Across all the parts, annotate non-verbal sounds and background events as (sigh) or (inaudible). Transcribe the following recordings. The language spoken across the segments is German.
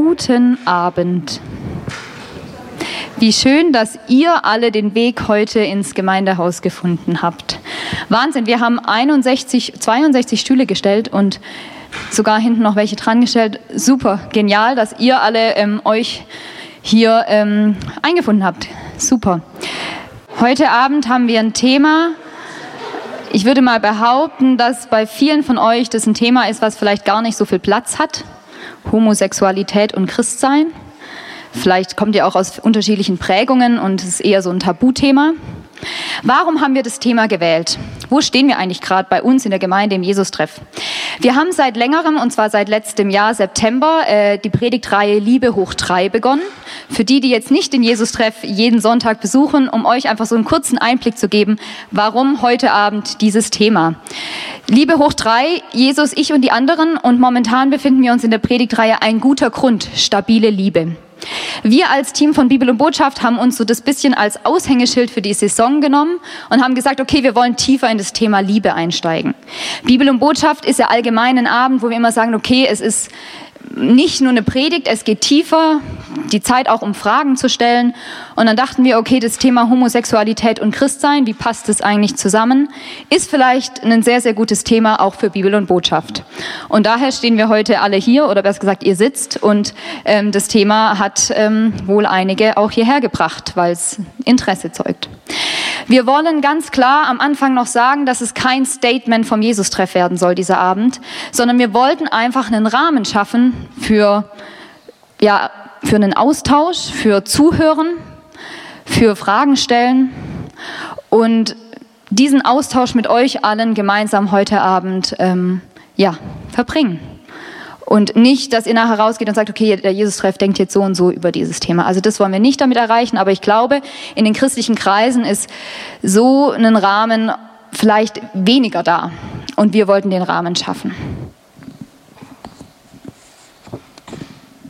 Guten Abend. Wie schön, dass ihr alle den Weg heute ins Gemeindehaus gefunden habt. Wahnsinn, wir haben 61, 62 Stühle gestellt und sogar hinten noch welche dran gestellt. Super, genial, dass ihr alle ähm, euch hier ähm, eingefunden habt. Super. Heute Abend haben wir ein Thema. Ich würde mal behaupten, dass bei vielen von euch das ein Thema ist, was vielleicht gar nicht so viel Platz hat. Homosexualität und Christsein. Vielleicht kommt ihr auch aus unterschiedlichen Prägungen und es ist eher so ein Tabuthema. Warum haben wir das Thema gewählt? Wo stehen wir eigentlich gerade bei uns in der Gemeinde im Jesus-Treff? Wir haben seit längerem, und zwar seit letztem Jahr September, äh, die Predigtreihe Liebe hoch drei begonnen. Für die, die jetzt nicht den Jesus-Treff jeden Sonntag besuchen, um euch einfach so einen kurzen Einblick zu geben, warum heute Abend dieses Thema. Liebe hoch drei, Jesus, ich und die anderen, und momentan befinden wir uns in der Predigtreihe Ein guter Grund, stabile Liebe. Wir als Team von Bibel und Botschaft haben uns so das bisschen als Aushängeschild für die Saison genommen und haben gesagt, okay, wir wollen tiefer in das Thema Liebe einsteigen. Bibel und Botschaft ist ja allgemein ein Abend, wo wir immer sagen, okay, es ist nicht nur eine Predigt, es geht tiefer, die Zeit auch um Fragen zu stellen. Und dann dachten wir, okay, das Thema Homosexualität und Christsein, wie passt das eigentlich zusammen, ist vielleicht ein sehr, sehr gutes Thema auch für Bibel und Botschaft. Und daher stehen wir heute alle hier, oder besser gesagt, ihr sitzt und ähm, das Thema hat ähm, wohl einige auch hierher gebracht, weil es Interesse zeugt. Wir wollen ganz klar am Anfang noch sagen, dass es kein Statement vom Jesus-Treff werden soll, dieser Abend, sondern wir wollten einfach einen Rahmen schaffen für, ja, für einen Austausch, für Zuhören, für Fragen stellen und diesen Austausch mit euch allen gemeinsam heute Abend ähm, ja, verbringen. Und nicht, dass ihr nachher rausgeht und sagt, okay, der Jesus-Treff denkt jetzt so und so über dieses Thema. Also das wollen wir nicht damit erreichen, aber ich glaube, in den christlichen Kreisen ist so ein Rahmen vielleicht weniger da. Und wir wollten den Rahmen schaffen.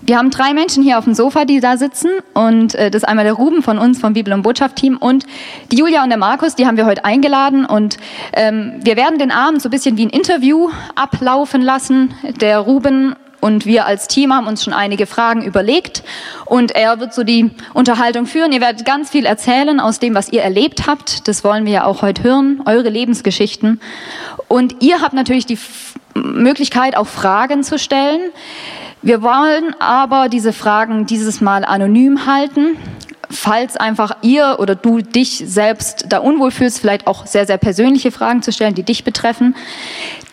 Wir haben drei Menschen hier auf dem Sofa, die da sitzen. Und äh, das ist einmal der Ruben von uns, vom Bibel- und Botschaft-Team. Und die Julia und der Markus, die haben wir heute eingeladen. Und ähm, wir werden den Abend so ein bisschen wie ein Interview ablaufen lassen. Der Ruben und wir als Team haben uns schon einige Fragen überlegt. Und er wird so die Unterhaltung führen. Ihr werdet ganz viel erzählen aus dem, was ihr erlebt habt. Das wollen wir ja auch heute hören, eure Lebensgeschichten. Und ihr habt natürlich die Möglichkeit, auch Fragen zu stellen. Wir wollen aber diese Fragen dieses Mal anonym halten. Falls einfach ihr oder du dich selbst da unwohl fühlst, vielleicht auch sehr, sehr persönliche Fragen zu stellen, die dich betreffen.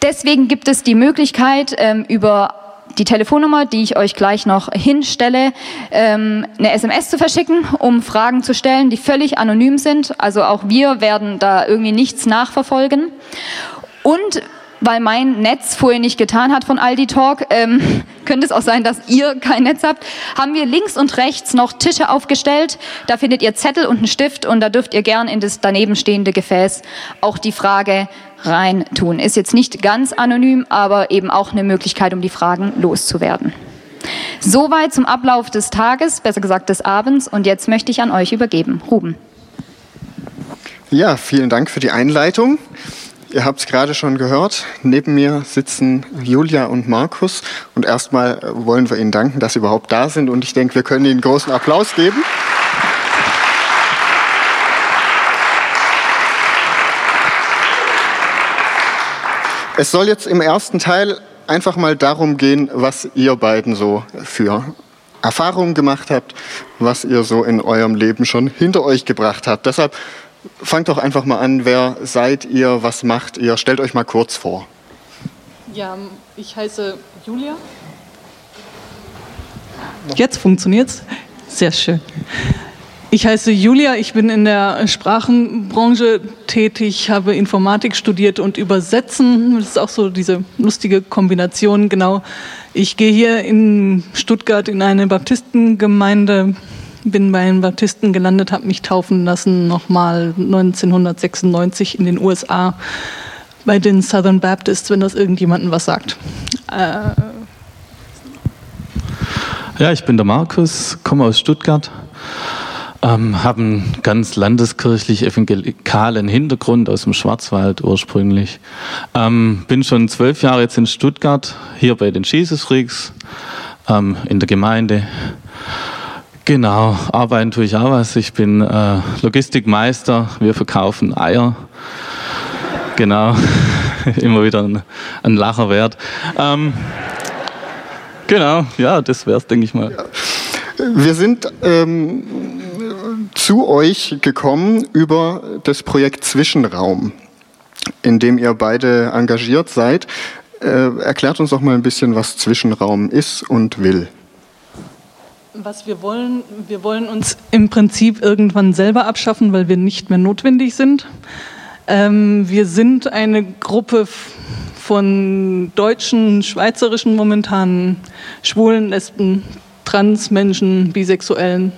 Deswegen gibt es die Möglichkeit, ähm, über die Telefonnummer, die ich euch gleich noch hinstelle, ähm, eine SMS zu verschicken, um Fragen zu stellen, die völlig anonym sind. Also auch wir werden da irgendwie nichts nachverfolgen. Und weil mein Netz vorher nicht getan hat von Aldi Talk, ähm, (laughs) könnte es auch sein, dass ihr kein Netz habt, haben wir links und rechts noch Tische aufgestellt. Da findet ihr Zettel und einen Stift und da dürft ihr gern in das daneben stehende Gefäß auch die Frage rein tun. Ist jetzt nicht ganz anonym, aber eben auch eine Möglichkeit, um die Fragen loszuwerden. Soweit zum Ablauf des Tages, besser gesagt des Abends. Und jetzt möchte ich an euch übergeben. Ruben. Ja, vielen Dank für die Einleitung. Ihr habt es gerade schon gehört. Neben mir sitzen Julia und Markus. Und erstmal wollen wir Ihnen danken, dass Sie überhaupt da sind. Und ich denke, wir können Ihnen großen Applaus geben. Es soll jetzt im ersten Teil einfach mal darum gehen, was ihr beiden so für Erfahrungen gemacht habt, was ihr so in eurem Leben schon hinter euch gebracht habt. Deshalb fangt doch einfach mal an. Wer seid ihr? Was macht ihr? Stellt euch mal kurz vor. Ja, ich heiße Julia. Jetzt funktioniert's. Sehr schön. Ich heiße Julia, ich bin in der Sprachenbranche tätig, habe Informatik studiert und Übersetzen. Das ist auch so diese lustige Kombination, genau. Ich gehe hier in Stuttgart in eine Baptistengemeinde bin bei den Baptisten gelandet, habe mich taufen lassen, nochmal 1996 in den USA bei den Southern Baptists, wenn das irgendjemandem was sagt. Äh ja, ich bin der Markus, komme aus Stuttgart, ähm, habe einen ganz landeskirchlich evangelikalen Hintergrund aus dem Schwarzwald ursprünglich. Ähm, bin schon zwölf Jahre jetzt in Stuttgart, hier bei den Jesus Freaks ähm, in der Gemeinde. Genau, arbeiten tue ich auch was. Ich bin äh, Logistikmeister. Wir verkaufen Eier. Genau, (laughs) immer wieder ein, ein Lacher wert. Ähm, genau, ja, das wäre es, denke ich mal. Wir sind ähm, zu euch gekommen über das Projekt Zwischenraum, in dem ihr beide engagiert seid. Äh, erklärt uns doch mal ein bisschen, was Zwischenraum ist und will. Was wir wollen, wir wollen uns im Prinzip irgendwann selber abschaffen, weil wir nicht mehr notwendig sind. Ähm, wir sind eine Gruppe von deutschen, schweizerischen momentan Schwulen, Lesben, Transmenschen, Bisexuellen,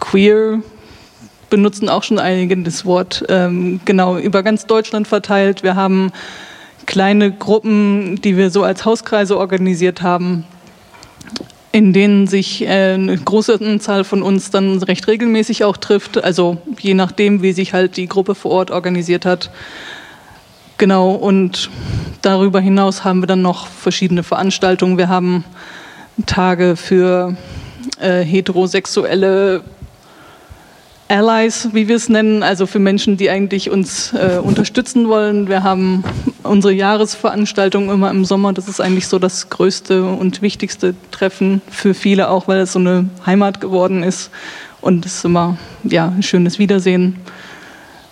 Queer, benutzen auch schon einige das Wort, ähm, genau, über ganz Deutschland verteilt. Wir haben kleine Gruppen, die wir so als Hauskreise organisiert haben in denen sich äh, eine große Zahl von uns dann recht regelmäßig auch trifft, also je nachdem, wie sich halt die Gruppe vor Ort organisiert hat. Genau, und darüber hinaus haben wir dann noch verschiedene Veranstaltungen. Wir haben Tage für äh, heterosexuelle Allies, wie wir es nennen, also für Menschen, die eigentlich uns äh, unterstützen wollen. Wir haben unsere Jahresveranstaltung immer im Sommer. Das ist eigentlich so das größte und wichtigste Treffen für viele, auch weil es so eine Heimat geworden ist. Und es ist immer ja, ein schönes Wiedersehen.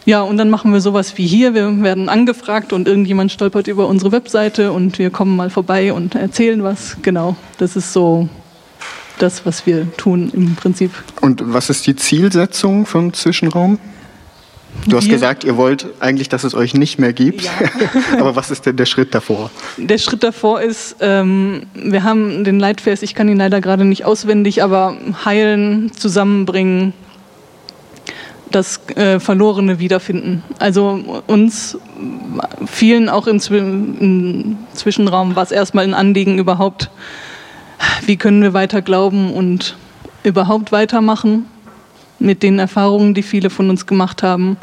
Ja, und dann machen wir sowas wie hier. Wir werden angefragt und irgendjemand stolpert über unsere Webseite und wir kommen mal vorbei und erzählen was. Genau, das ist so das, was wir tun im Prinzip. Und was ist die Zielsetzung vom Zwischenraum? Du hast gesagt, ihr wollt eigentlich, dass es euch nicht mehr gibt. Ja. (laughs) Aber was ist denn der Schritt davor? Der Schritt davor ist, ähm, wir haben den Leitvers, ich kann ihn leider gerade nicht auswendig, aber heilen, zusammenbringen, das äh, Verlorene wiederfinden. Also uns vielen auch im, im Zwischenraum war es erstmal ein Anliegen überhaupt wie können wir weiter glauben und überhaupt weitermachen mit den Erfahrungen, die viele von uns gemacht haben.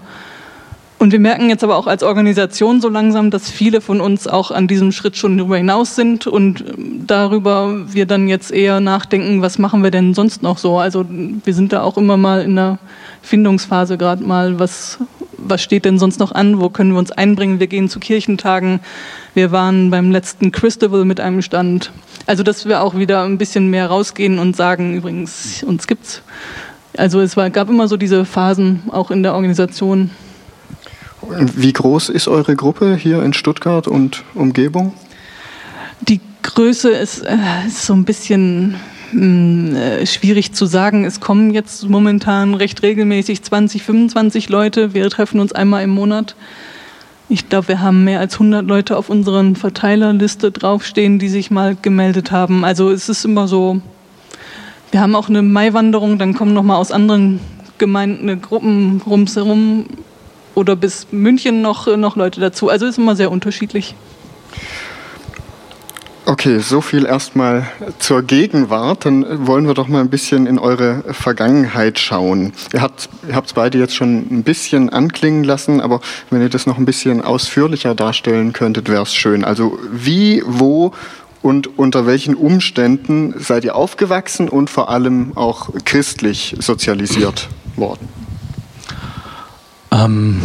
Und wir merken jetzt aber auch als Organisation so langsam, dass viele von uns auch an diesem Schritt schon darüber hinaus sind und darüber wir dann jetzt eher nachdenken, was machen wir denn sonst noch so. Also wir sind da auch immer mal in der Findungsphase gerade mal, was, was steht denn sonst noch an, wo können wir uns einbringen. Wir gehen zu Kirchentagen, wir waren beim letzten Christabel mit einem Stand. Also, dass wir auch wieder ein bisschen mehr rausgehen und sagen, übrigens, uns gibt's. Also, es war, gab immer so diese Phasen auch in der Organisation. Wie groß ist eure Gruppe hier in Stuttgart und Umgebung? Die Größe ist, äh, ist so ein bisschen hm, äh, schwierig zu sagen. Es kommen jetzt momentan recht regelmäßig 20, 25 Leute. Wir treffen uns einmal im Monat. Ich glaube, wir haben mehr als 100 Leute auf unseren Verteilerliste draufstehen, die sich mal gemeldet haben. Also es ist immer so, wir haben auch eine Maiwanderung, dann kommen noch mal aus anderen Gemeinden Gruppen rumherum oder bis München noch, noch Leute dazu. Also ist immer sehr unterschiedlich. Okay, so viel erstmal zur Gegenwart. Dann wollen wir doch mal ein bisschen in eure Vergangenheit schauen. Ihr habt es beide jetzt schon ein bisschen anklingen lassen, aber wenn ihr das noch ein bisschen ausführlicher darstellen könntet, wäre es schön. Also wie, wo und unter welchen Umständen seid ihr aufgewachsen und vor allem auch christlich sozialisiert worden? Ähm,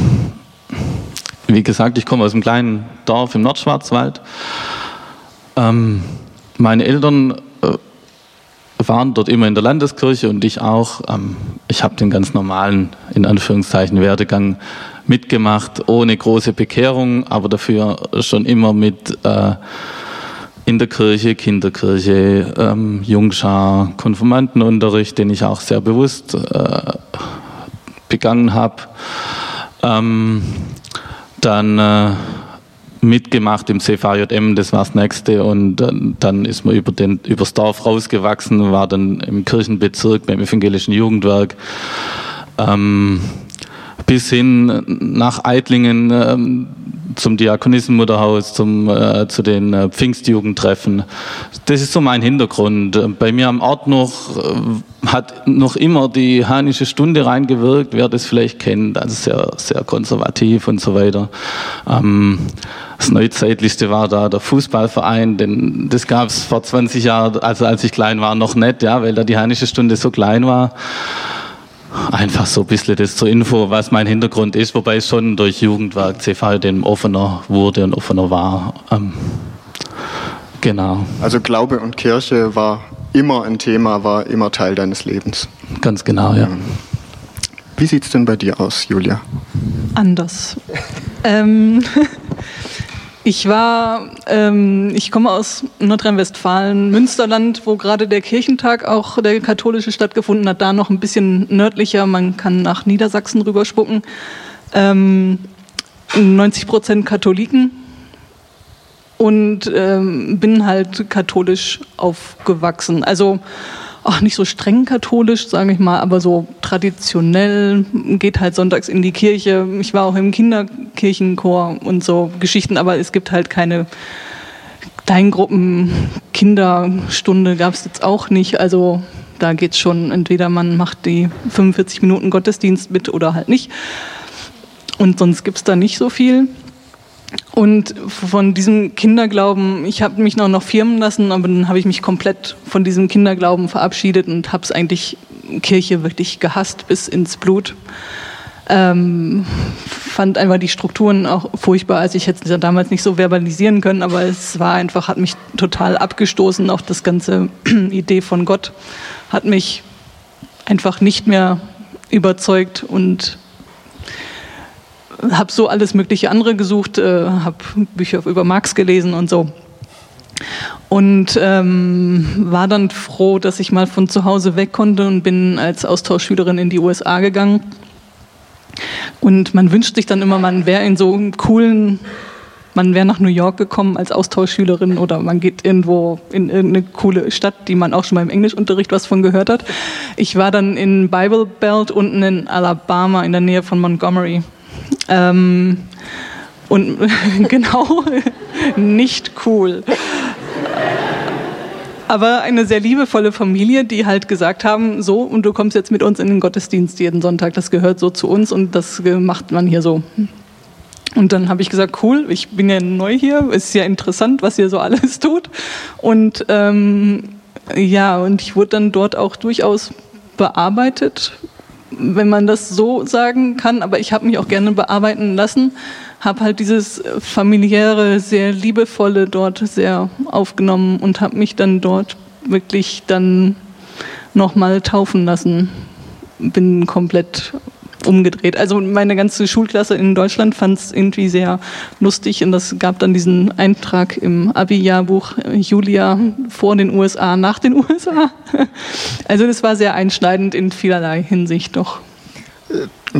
wie gesagt, ich komme aus einem kleinen Dorf im Nordschwarzwald. Ähm, meine Eltern äh, waren dort immer in der Landeskirche und ich auch. Ähm, ich habe den ganz normalen, in Anführungszeichen, Werdegang mitgemacht, ohne große Bekehrung, aber dafür schon immer mit äh, in der Kirche, Kinderkirche, ähm, Jungschar, Konfirmandenunterricht, den ich auch sehr bewusst äh, begangen habe. Ähm, dann äh, mitgemacht im CVJM, das war das nächste und dann ist man über den, übers Dorf rausgewachsen, war dann im Kirchenbezirk beim evangelischen Jugendwerk, ähm, bis hin nach Eitlingen ähm, zum Diakonissenmutterhaus, zum, äh, zu den äh, Pfingstjugendtreffen. Das ist so mein Hintergrund. Bei mir am Ort noch äh, hat noch immer die Hanische Stunde reingewirkt, wer das vielleicht kennt, also sehr, sehr konservativ und so weiter. Ähm, das Neuzeitlichste war da der Fußballverein, denn das gab es vor 20 Jahren, also als ich klein war, noch nicht, ja, weil da die Hanische Stunde so klein war. Einfach so ein bisschen das zur Info, was mein Hintergrund ist, wobei es schon durch Jugendwerk CV dem offener wurde und offener war. Ähm, genau. Also Glaube und Kirche war immer ein Thema, war immer Teil deines Lebens. Ganz genau, ja. Wie sieht es denn bei dir aus, Julia? Anders. (laughs) ähm, ich war, ähm, ich komme aus Nordrhein-Westfalen, Münsterland, wo gerade der Kirchentag auch der katholische stattgefunden hat, da noch ein bisschen nördlicher, man kann nach Niedersachsen rüberspucken. Ähm, 90 Prozent Katholiken und ähm, bin halt katholisch aufgewachsen. Also auch nicht so streng katholisch, sage ich mal, aber so traditionell, geht halt sonntags in die Kirche. Ich war auch im Kinderkirchenchor und so Geschichten, aber es gibt halt keine Kleingruppen, Kinderstunde gab es jetzt auch nicht. Also da geht es schon, entweder man macht die 45 Minuten Gottesdienst mit oder halt nicht. Und sonst gibt es da nicht so viel. Und von diesem Kinderglauben, ich habe mich noch, noch firmen lassen, aber dann habe ich mich komplett von diesem Kinderglauben verabschiedet und habe es eigentlich Kirche wirklich gehasst bis ins Blut. Ähm, fand einfach die Strukturen auch furchtbar. Also ich hätte es ja damals nicht so verbalisieren können, aber es war einfach, hat mich total abgestoßen. Auch das ganze (clears throat) Idee von Gott hat mich einfach nicht mehr überzeugt und habe so alles mögliche andere gesucht, äh, habe Bücher über Marx gelesen und so. Und ähm, war dann froh, dass ich mal von zu Hause weg konnte und bin als Austauschschülerin in die USA gegangen. Und man wünscht sich dann immer, man wäre in so einem coolen, man wäre nach New York gekommen als Austauschschülerin oder man geht irgendwo in irgendeine coole Stadt, die man auch schon mal im Englischunterricht was von gehört hat. Ich war dann in Bible Belt unten in Alabama in der Nähe von Montgomery ähm, und (laughs) genau, nicht cool. Aber eine sehr liebevolle Familie, die halt gesagt haben, so, und du kommst jetzt mit uns in den Gottesdienst jeden Sonntag, das gehört so zu uns und das macht man hier so. Und dann habe ich gesagt, cool, ich bin ja neu hier, ist ja interessant, was ihr so alles (laughs) tut. Und ähm, ja, und ich wurde dann dort auch durchaus bearbeitet wenn man das so sagen kann, aber ich habe mich auch gerne bearbeiten lassen, habe halt dieses familiäre, sehr liebevolle dort sehr aufgenommen und habe mich dann dort wirklich dann nochmal taufen lassen. Bin komplett umgedreht. Also meine ganze Schulklasse in Deutschland fand es irgendwie sehr lustig und das gab dann diesen Eintrag im Abi-Jahrbuch Julia vor den USA, nach den (laughs) USA. Also das war sehr einschneidend in vielerlei Hinsicht doch.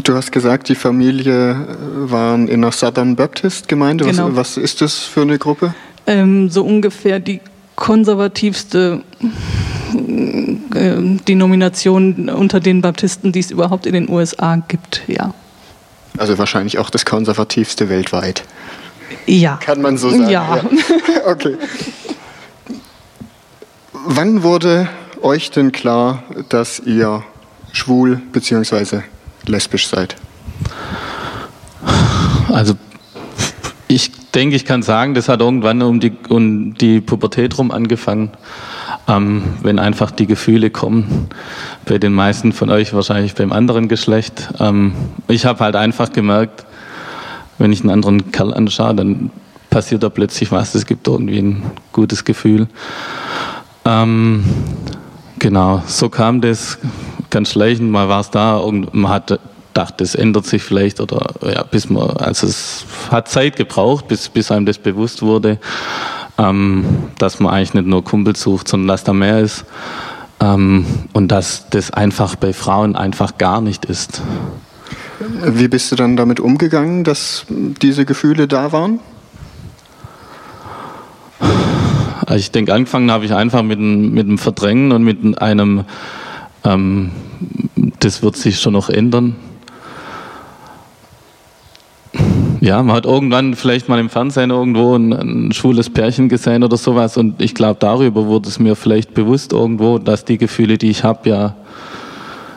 Du hast gesagt, die Familie waren in einer Southern Baptist Gemeinde. Genau. Was, was, ist das für eine Gruppe? Ähm, so ungefähr die konservativste äh, Denomination unter den Baptisten, die es überhaupt in den USA gibt, ja. Also wahrscheinlich auch das konservativste weltweit. Ja. Kann man so sagen. Ja. ja. (laughs) Okay. Wann wurde euch denn klar, dass ihr schwul bzw. lesbisch seid? Also ich denke, ich kann sagen, das hat irgendwann um die, um die Pubertät rum angefangen ähm, wenn einfach die Gefühle kommen. Bei den meisten von euch wahrscheinlich beim anderen Geschlecht. Ähm, ich habe halt einfach gemerkt, wenn ich einen anderen Kerl anschaue, dann passiert da plötzlich was. Es gibt irgendwie ein gutes Gefühl. Ähm, genau, so kam das ganz schleichend. Mal war es da und man hat gedacht, das ändert sich vielleicht oder ja, bis man, also es hat Zeit gebraucht, bis, bis einem das bewusst wurde ähm, dass man eigentlich nicht nur Kumpel sucht, sondern dass da mehr ist. Ähm, und dass das einfach bei Frauen einfach gar nicht ist. Wie bist du dann damit umgegangen, dass diese Gefühle da waren? Also ich denke, angefangen habe ich einfach mit, mit dem Verdrängen und mit einem, ähm, das wird sich schon noch ändern. Ja, man hat irgendwann vielleicht mal im Fernsehen irgendwo ein, ein schwules Pärchen gesehen oder sowas und ich glaube, darüber wurde es mir vielleicht bewusst irgendwo, dass die Gefühle, die ich habe, ja,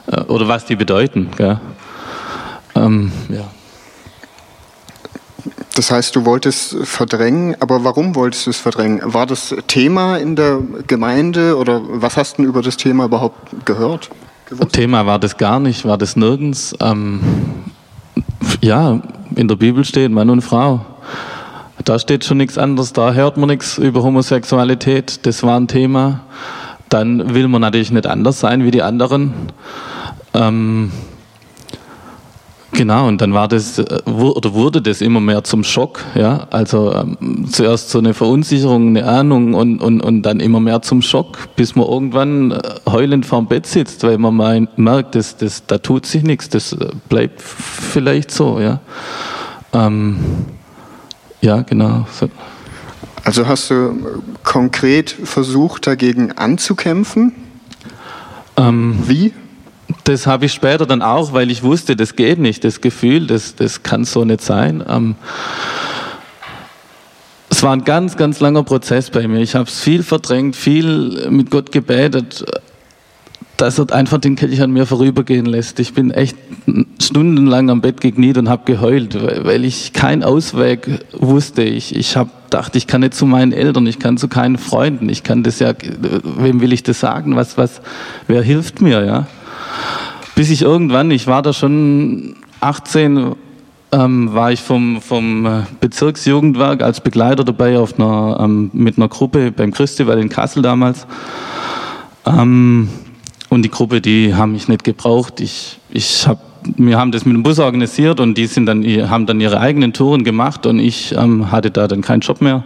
äh, oder was die bedeuten. Ähm, ja. Das heißt, du wolltest verdrängen, aber warum wolltest du es verdrängen? War das Thema in der Gemeinde oder was hast du über das Thema überhaupt gehört? Gewusst? Thema war das gar nicht, war das nirgends. Ähm, ja, in der Bibel steht Mann und Frau. Da steht schon nichts anderes, da hört man nichts über Homosexualität, das war ein Thema. Dann will man natürlich nicht anders sein wie die anderen. Ähm, Genau, und dann war das, äh, oder wurde das immer mehr zum Schock, ja. Also ähm, zuerst so eine Verunsicherung, eine Ahnung und, und, und dann immer mehr zum Schock, bis man irgendwann äh, heulend vorm Bett sitzt, weil man mal merkt, das, das, da tut sich nichts, das äh, bleibt vielleicht so, ja. Ähm, ja, genau. So. Also hast du konkret versucht, dagegen anzukämpfen? Ähm, Wie? Das habe ich später dann auch, weil ich wusste, das geht nicht, das Gefühl, das, das kann so nicht sein. Ähm, es war ein ganz, ganz langer Prozess bei mir. Ich habe es viel verdrängt, viel mit Gott gebetet, dass er einfach den Kelch an mir vorübergehen lässt. Ich bin echt stundenlang am Bett gekniet und habe geheult, weil ich keinen Ausweg wusste. Ich, ich habe gedacht, ich kann nicht zu meinen Eltern, ich kann zu keinen Freunden, ich kann das ja, wem will ich das sagen? Was, was, wer hilft mir, ja? Bis ich irgendwann, ich war da schon 18, ähm, war ich vom, vom äh, Bezirksjugendwerk als Begleiter dabei auf einer, ähm, mit einer Gruppe beim Christiwell in Kassel damals. Ähm, und die Gruppe, die haben mich nicht gebraucht. Ich, ich hab, wir haben das mit dem Bus organisiert und die sind dann, haben dann ihre eigenen Touren gemacht und ich ähm, hatte da dann keinen Job mehr.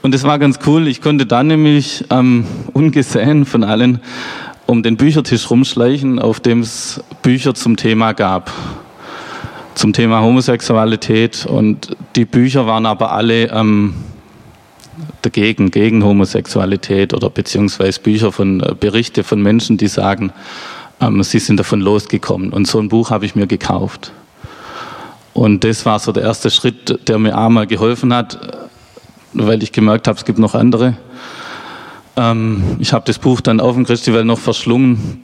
Und das war ganz cool. Ich konnte dann nämlich ähm, ungesehen von allen um den Büchertisch rumschleichen, auf dem es Bücher zum Thema gab. Zum Thema Homosexualität. Und die Bücher waren aber alle ähm, dagegen, gegen Homosexualität oder beziehungsweise Bücher von äh, Berichte von Menschen, die sagen, ähm, sie sind davon losgekommen. Und so ein Buch habe ich mir gekauft. Und das war so der erste Schritt, der mir einmal geholfen hat, weil ich gemerkt habe, es gibt noch andere. Ähm, ich habe das Buch dann auf dem Festival noch verschlungen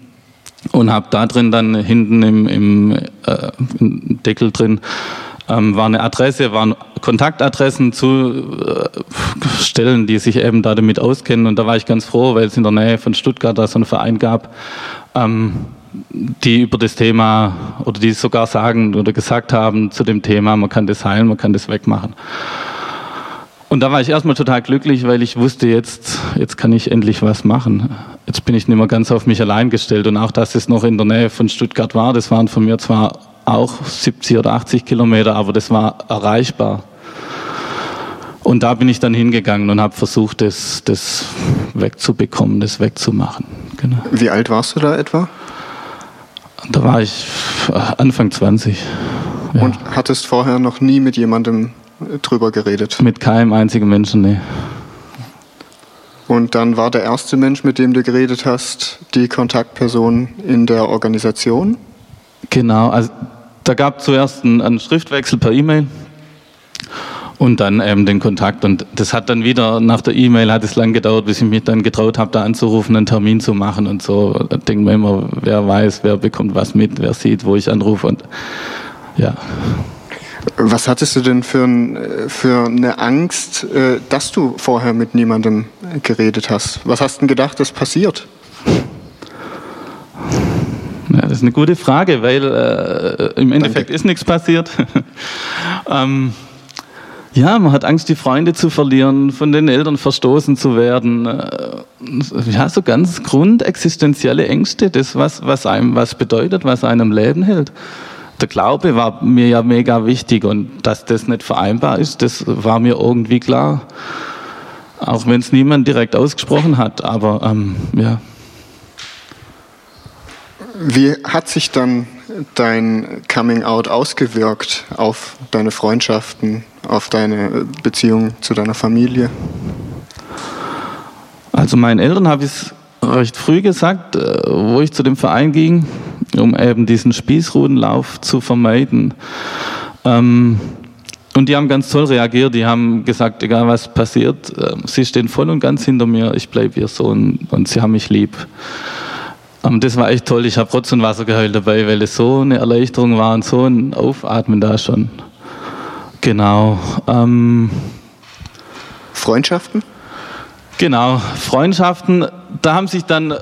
und habe da drin dann hinten im, im, äh, Deckel drin ähm, war eine Adresse, waren Kontaktadressen zu äh, Stellen, die sich eben da damit auskennen. Und da war ich ganz froh, weil es in der Nähe von Stuttgart da so einen Verein gab, ähm, die über das Thema oder die sogar sagen oder gesagt haben zu dem Thema, man kann das heilen, man kann das wegmachen. Und da war ich erstmal total glücklich, weil ich wusste, jetzt, jetzt kann ich endlich was machen. Jetzt bin ich nicht mehr ganz auf mich allein gestellt. Und auch, dass es noch in der Nähe von Stuttgart war, das waren von mir zwar auch 70 oder 80 Kilometer, aber das war erreichbar. Und da bin ich dann hingegangen und habe versucht, das, das wegzubekommen, das wegzumachen. Genau. Wie alt warst du da etwa? Da war ich Anfang 20. Ja. Und hattest vorher noch nie mit jemandem drüber geredet? Mit keinem einzigen Menschen, nee. Und dann war der erste Mensch, mit dem du geredet hast, die Kontaktperson in der Organisation? Genau, also da gab es zuerst einen, einen Schriftwechsel per E-Mail und dann eben den Kontakt. Und das hat dann wieder, nach der E-Mail hat es lang gedauert, bis ich mich dann getraut habe, da anzurufen, einen Termin zu machen und so. Da denkt man immer, wer weiß, wer bekommt was mit, wer sieht, wo ich anrufe und ja. Was hattest du denn für, ein, für eine Angst, äh, dass du vorher mit niemandem geredet hast? Was hast du denn gedacht, das passiert? Ja, das ist eine gute Frage, weil äh, im Endeffekt Danke. ist nichts passiert. (laughs) ähm, ja, man hat Angst, die Freunde zu verlieren, von den Eltern verstoßen zu werden. Äh, ja, so ganz grundexistenzielle Ängste, das, was, was einem was bedeutet, was einem Leben hält der Glaube war mir ja mega wichtig und dass das nicht vereinbar ist, das war mir irgendwie klar. Auch wenn es niemand direkt ausgesprochen hat, aber ähm, ja. Wie hat sich dann dein Coming Out ausgewirkt auf deine Freundschaften, auf deine Beziehung zu deiner Familie? Also meinen Eltern habe ich es recht früh gesagt, äh, wo ich zu dem Verein ging um eben diesen Spießrutenlauf zu vermeiden. Ähm, und die haben ganz toll reagiert. Die haben gesagt, egal was passiert, äh, sie stehen voll und ganz hinter mir. Ich bleibe ihr Sohn und sie haben mich lieb. Ähm, das war echt toll. Ich habe Rotz und Wasser geheult dabei, weil es so eine Erleichterung war und so ein Aufatmen da schon. Genau. Ähm, Freundschaften? Genau, Freundschaften. Da haben sich dann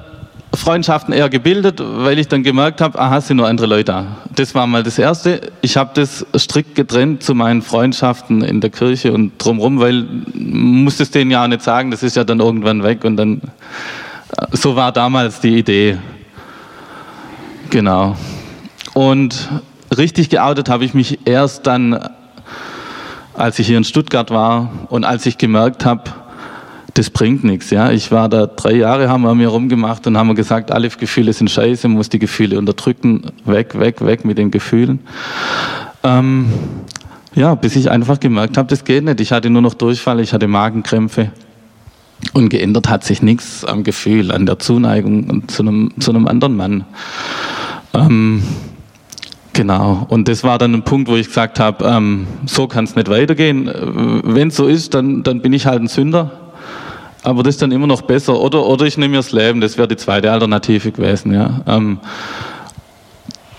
Freundschaften eher gebildet, weil ich dann gemerkt habe, aha, sind nur andere Leute da. Das war mal das Erste. Ich habe das strikt getrennt zu meinen Freundschaften in der Kirche und drumherum, weil musste es denen ja auch nicht sagen, das ist ja dann irgendwann weg und dann, so war damals die Idee. Genau. Und richtig geoutet habe ich mich erst dann, als ich hier in Stuttgart war und als ich gemerkt habe, das bringt nichts. Ja? Ich war da drei Jahre, haben wir mir rumgemacht und haben gesagt, alle Gefühle sind scheiße, man muss die Gefühle unterdrücken, weg, weg, weg mit den Gefühlen. Ähm, ja, bis ich einfach gemerkt habe, das geht nicht. Ich hatte nur noch Durchfall, ich hatte Magenkrämpfe. Und geändert hat sich nichts am Gefühl, an der Zuneigung zu einem, zu einem anderen Mann. Ähm, Genau, und das war dann ein Punkt, wo ich gesagt habe, ähm, so kann es nicht weitergehen. Wenn es so ist, dann, dann bin ich halt ein Sünder aber das ist dann immer noch besser. Oder, oder ich nehme mir das Leben, das wäre die zweite Alternative gewesen. Ja. Ähm,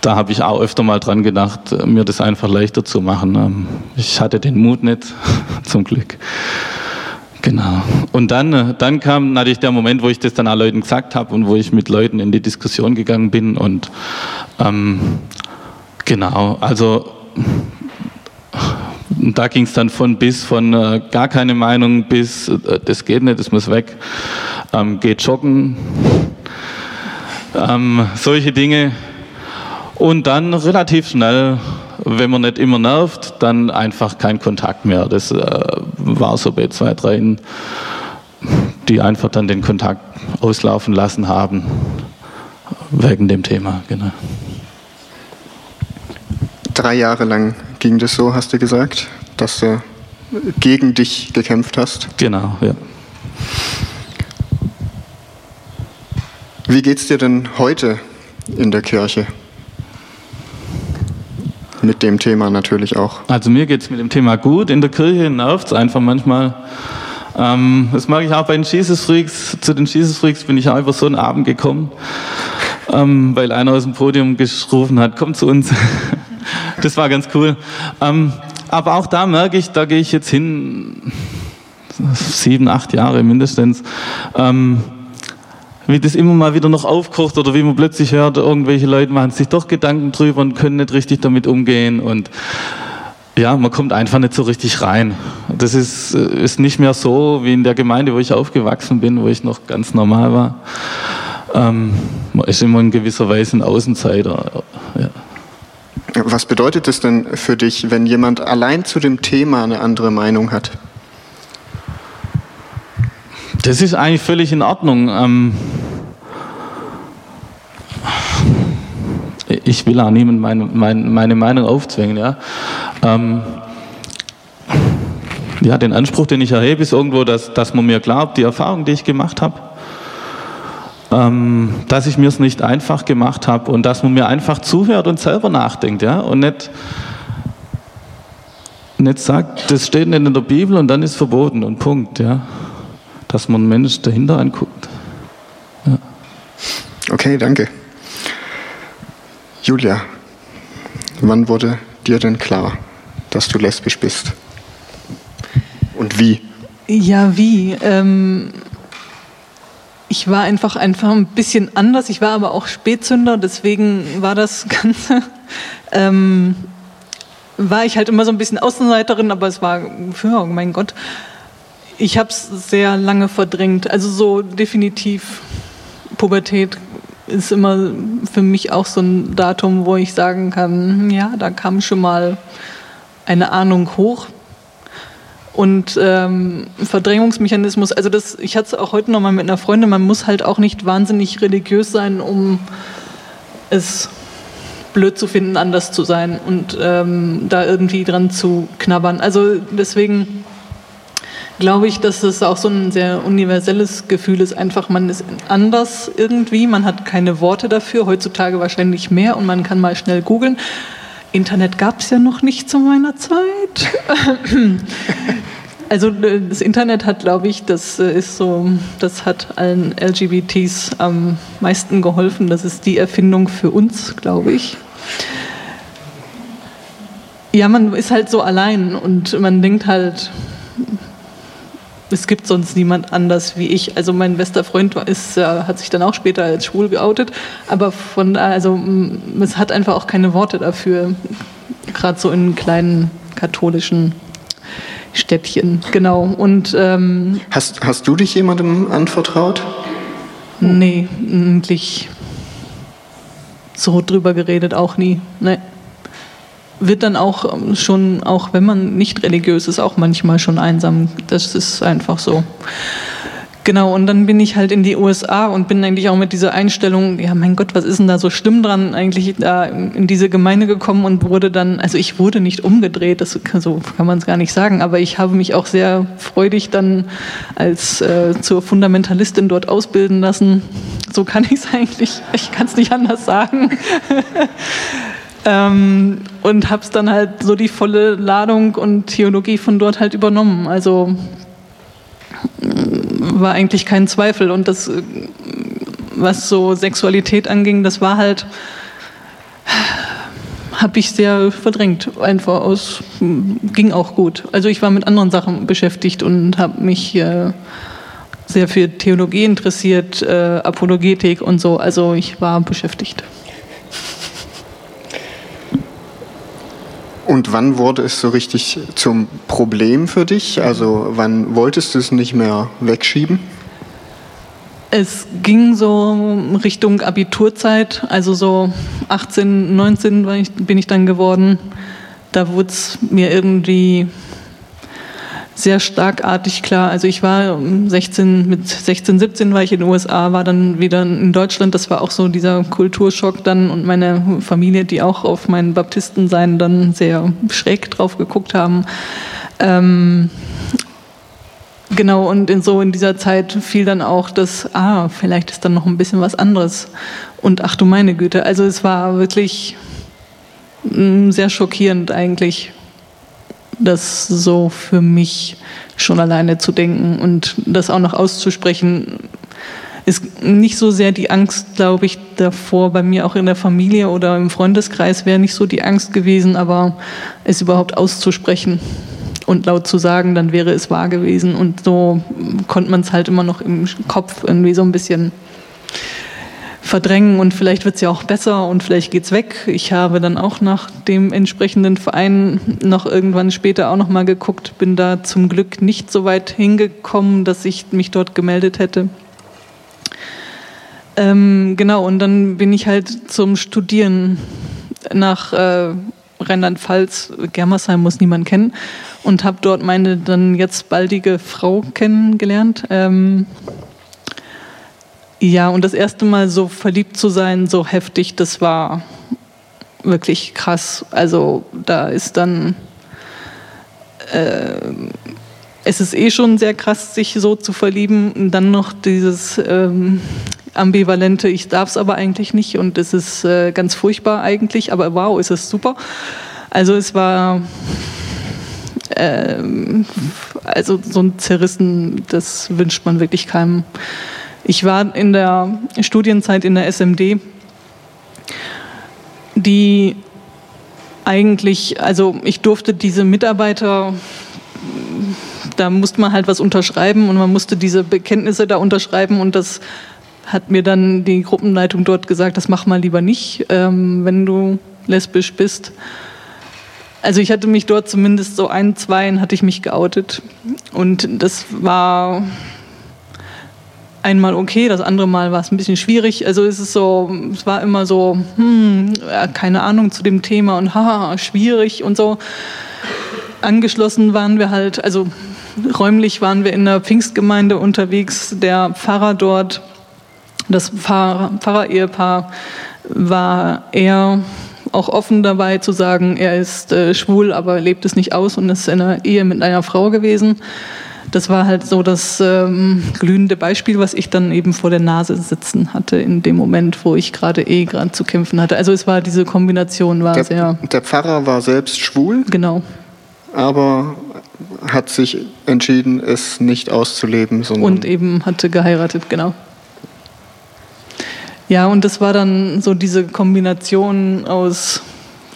da habe ich auch öfter mal dran gedacht, mir das einfach leichter zu machen. Ähm, ich hatte den Mut nicht, (laughs) zum Glück. Genau. Und dann, äh, dann kam natürlich der Moment, wo ich das dann auch Leuten gesagt habe und wo ich mit Leuten in die Diskussion gegangen bin. Und ähm, genau, also und da ging es dann von bis, von äh, gar keine Meinung bis, äh, das geht nicht, das muss weg, ähm, geht joggen, ähm, solche Dinge. Und dann relativ schnell, wenn man nicht immer nervt, dann einfach kein Kontakt mehr. Das äh, war so bei zwei, drei, die einfach dann den Kontakt auslaufen lassen haben, wegen dem Thema. Genau. Drei Jahre lang ging das so, hast du gesagt, dass du gegen dich gekämpft hast? Genau, ja. Wie geht es dir denn heute in der Kirche? Mit dem Thema natürlich auch. Also mir geht es mit dem Thema gut. In der Kirche nervt es einfach manchmal. Ähm, das mag ich auch bei den Jesus Freaks. Zu den Jesus Freaks bin ich auch über so einen Abend gekommen, ähm, weil einer aus dem Podium gerufen hat, komm zu uns. (laughs) das war ganz cool. Ähm, aber auch da merke ich, da gehe ich jetzt hin, sieben, acht Jahre mindestens, ähm, wie das immer mal wieder noch aufkocht oder wie man plötzlich hört, irgendwelche Leute machen sich doch Gedanken drüber und können nicht richtig damit umgehen und ja, man kommt einfach nicht so richtig rein. Das ist, ist nicht mehr so wie in der Gemeinde, wo ich aufgewachsen bin, wo ich noch ganz normal war. Ähm, man ist immer in gewisser Weise ein Außenseiter. Ja. Was bedeutet es denn für dich, wenn jemand allein zu dem Thema eine andere Meinung hat? Das ist eigentlich völlig in Ordnung. Ähm ich will auch niemand meine, meine, meine Meinung aufzwingen. Ja? Ähm ja, den Anspruch, den ich erhebe, ist irgendwo, dass, dass man mir glaubt, die Erfahrung, die ich gemacht habe, ähm, dass ich mir es nicht einfach gemacht habe und dass man mir einfach zuhört und selber nachdenkt, ja, und nicht, nicht sagt, das steht nicht in der Bibel und dann ist verboten und Punkt, ja, dass man einen Mensch dahinter anguckt. Ja. Okay, danke. Julia, wann wurde dir denn klar, dass du lesbisch bist? Und wie? Ja, wie? Ähm, ich war einfach einfach ein bisschen anders. Ich war aber auch Spätzünder, deswegen war das (laughs) Ganze. Ähm, war ich halt immer so ein bisschen Außenseiterin, aber es war, oh mein Gott, ich habe es sehr lange verdrängt. Also so definitiv Pubertät ist immer für mich auch so ein Datum, wo ich sagen kann, ja, da kam schon mal eine Ahnung hoch und ähm, Verdrängungsmechanismus. Also das, ich hatte es auch heute noch mal mit einer Freundin. Man muss halt auch nicht wahnsinnig religiös sein, um es blöd zu finden, anders zu sein und ähm, da irgendwie dran zu knabbern. Also deswegen glaube ich, dass es auch so ein sehr universelles Gefühl ist. Einfach, man ist anders irgendwie, man hat keine Worte dafür, heutzutage wahrscheinlich mehr und man kann mal schnell googeln. Internet gab es ja noch nicht zu meiner Zeit. (laughs) Also äh, das Internet hat, glaube ich, das äh, ist so, das hat allen LGBTs am meisten geholfen. Das ist die Erfindung für uns, glaube ich. Ja, man ist halt so allein und man denkt halt, es gibt sonst niemand anders wie ich. Also mein bester Freund ist, äh, hat sich dann auch später als schwul geoutet, aber von also es hat einfach auch keine Worte dafür, gerade so in kleinen katholischen Städtchen, genau. Und ähm, hast, hast du dich jemandem anvertraut? Nee, eigentlich so drüber geredet auch nie. Nee. Wird dann auch ähm, schon, auch wenn man nicht religiös ist, auch manchmal schon einsam. Das ist einfach so. Genau, und dann bin ich halt in die USA und bin eigentlich auch mit dieser Einstellung, ja mein Gott, was ist denn da so schlimm dran, eigentlich da in diese Gemeinde gekommen und wurde dann, also ich wurde nicht umgedreht, das so kann man es gar nicht sagen, aber ich habe mich auch sehr freudig dann als äh, zur Fundamentalistin dort ausbilden lassen. So kann ich es (laughs) eigentlich, ich kann es nicht anders sagen. Ähm, und habe es dann halt so die volle Ladung und Theologie von dort halt übernommen. Also war eigentlich kein Zweifel. Und das, was so Sexualität anging, das war halt, habe ich sehr verdrängt. Einfach aus, ging auch gut. Also ich war mit anderen Sachen beschäftigt und habe mich äh, sehr für Theologie interessiert, äh, Apologetik und so. Also ich war beschäftigt. Und wann wurde es so richtig zum Problem für dich? Also wann wolltest du es nicht mehr wegschieben? Es ging so Richtung Abiturzeit, also so 18, 19 bin ich dann geworden. Da wurde es mir irgendwie sehr starkartig klar. Also ich war 16, mit 16, 17 war ich in den USA, war dann wieder in Deutschland. Das war auch so dieser Kulturschock dann und meine Familie, die auch auf meinen Baptistensein dann sehr schräg drauf geguckt haben. Ähm, genau, und in so in dieser Zeit fiel dann auch das, ah, vielleicht ist dann noch ein bisschen was anderes. Und ach du meine Güte, also es war wirklich mm, sehr schockierend eigentlich das so für mich schon alleine zu denken und das auch noch auszusprechen, ist nicht so sehr die Angst, glaube ich, davor, bei mir auch in der Familie oder im Freundeskreis wäre nicht so die Angst gewesen, aber es überhaupt auszusprechen und laut zu sagen, dann wäre es wahr gewesen. Und so konnte man es halt immer noch im Kopf irgendwie so ein bisschen verdrängen und vielleicht wird es ja auch besser und vielleicht geht es weg. Ich habe dann auch nach dem entsprechenden Verein noch irgendwann später auch noch mal geguckt, bin da zum Glück nicht so weit hingekommen, dass ich mich dort gemeldet hätte. Ähm, genau, und dann bin ich halt zum Studieren nach äh, Rheinland-Pfalz, Germersheim muss niemand kennen, und habe dort meine dann jetzt baldige Frau kennengelernt. Ähm, ja, und das erste Mal so verliebt zu sein, so heftig, das war wirklich krass. Also da ist dann, äh, es ist eh schon sehr krass, sich so zu verlieben. Und dann noch dieses ähm, ambivalente, ich darf es aber eigentlich nicht und es ist äh, ganz furchtbar eigentlich, aber wow, ist es super. Also es war äh, also so ein Zerrissen, das wünscht man wirklich keinem. Ich war in der Studienzeit in der SMD, die eigentlich, also ich durfte diese Mitarbeiter, da musste man halt was unterschreiben und man musste diese Bekenntnisse da unterschreiben und das hat mir dann die Gruppenleitung dort gesagt, das mach mal lieber nicht, ähm, wenn du lesbisch bist. Also ich hatte mich dort zumindest so ein, zwei hatte ich mich geoutet und das war einmal okay, das andere Mal war es ein bisschen schwierig. Also es ist so, es war immer so, hm, keine Ahnung zu dem Thema und haha, schwierig und so. Angeschlossen waren wir halt, also räumlich waren wir in der Pfingstgemeinde unterwegs. Der Pfarrer dort, das Pfarrer, Pfarrer-Ehepaar war eher auch offen dabei zu sagen, er ist äh, schwul, aber lebt es nicht aus und ist in einer Ehe mit einer Frau gewesen. Das war halt so das ähm, glühende Beispiel, was ich dann eben vor der Nase sitzen hatte in dem Moment, wo ich gerade eh gerade zu kämpfen hatte. Also es war diese Kombination war der, sehr. Der Pfarrer war selbst schwul. Genau. Aber hat sich entschieden, es nicht auszuleben, sondern und eben hatte geheiratet, genau. Ja, und das war dann so diese Kombination aus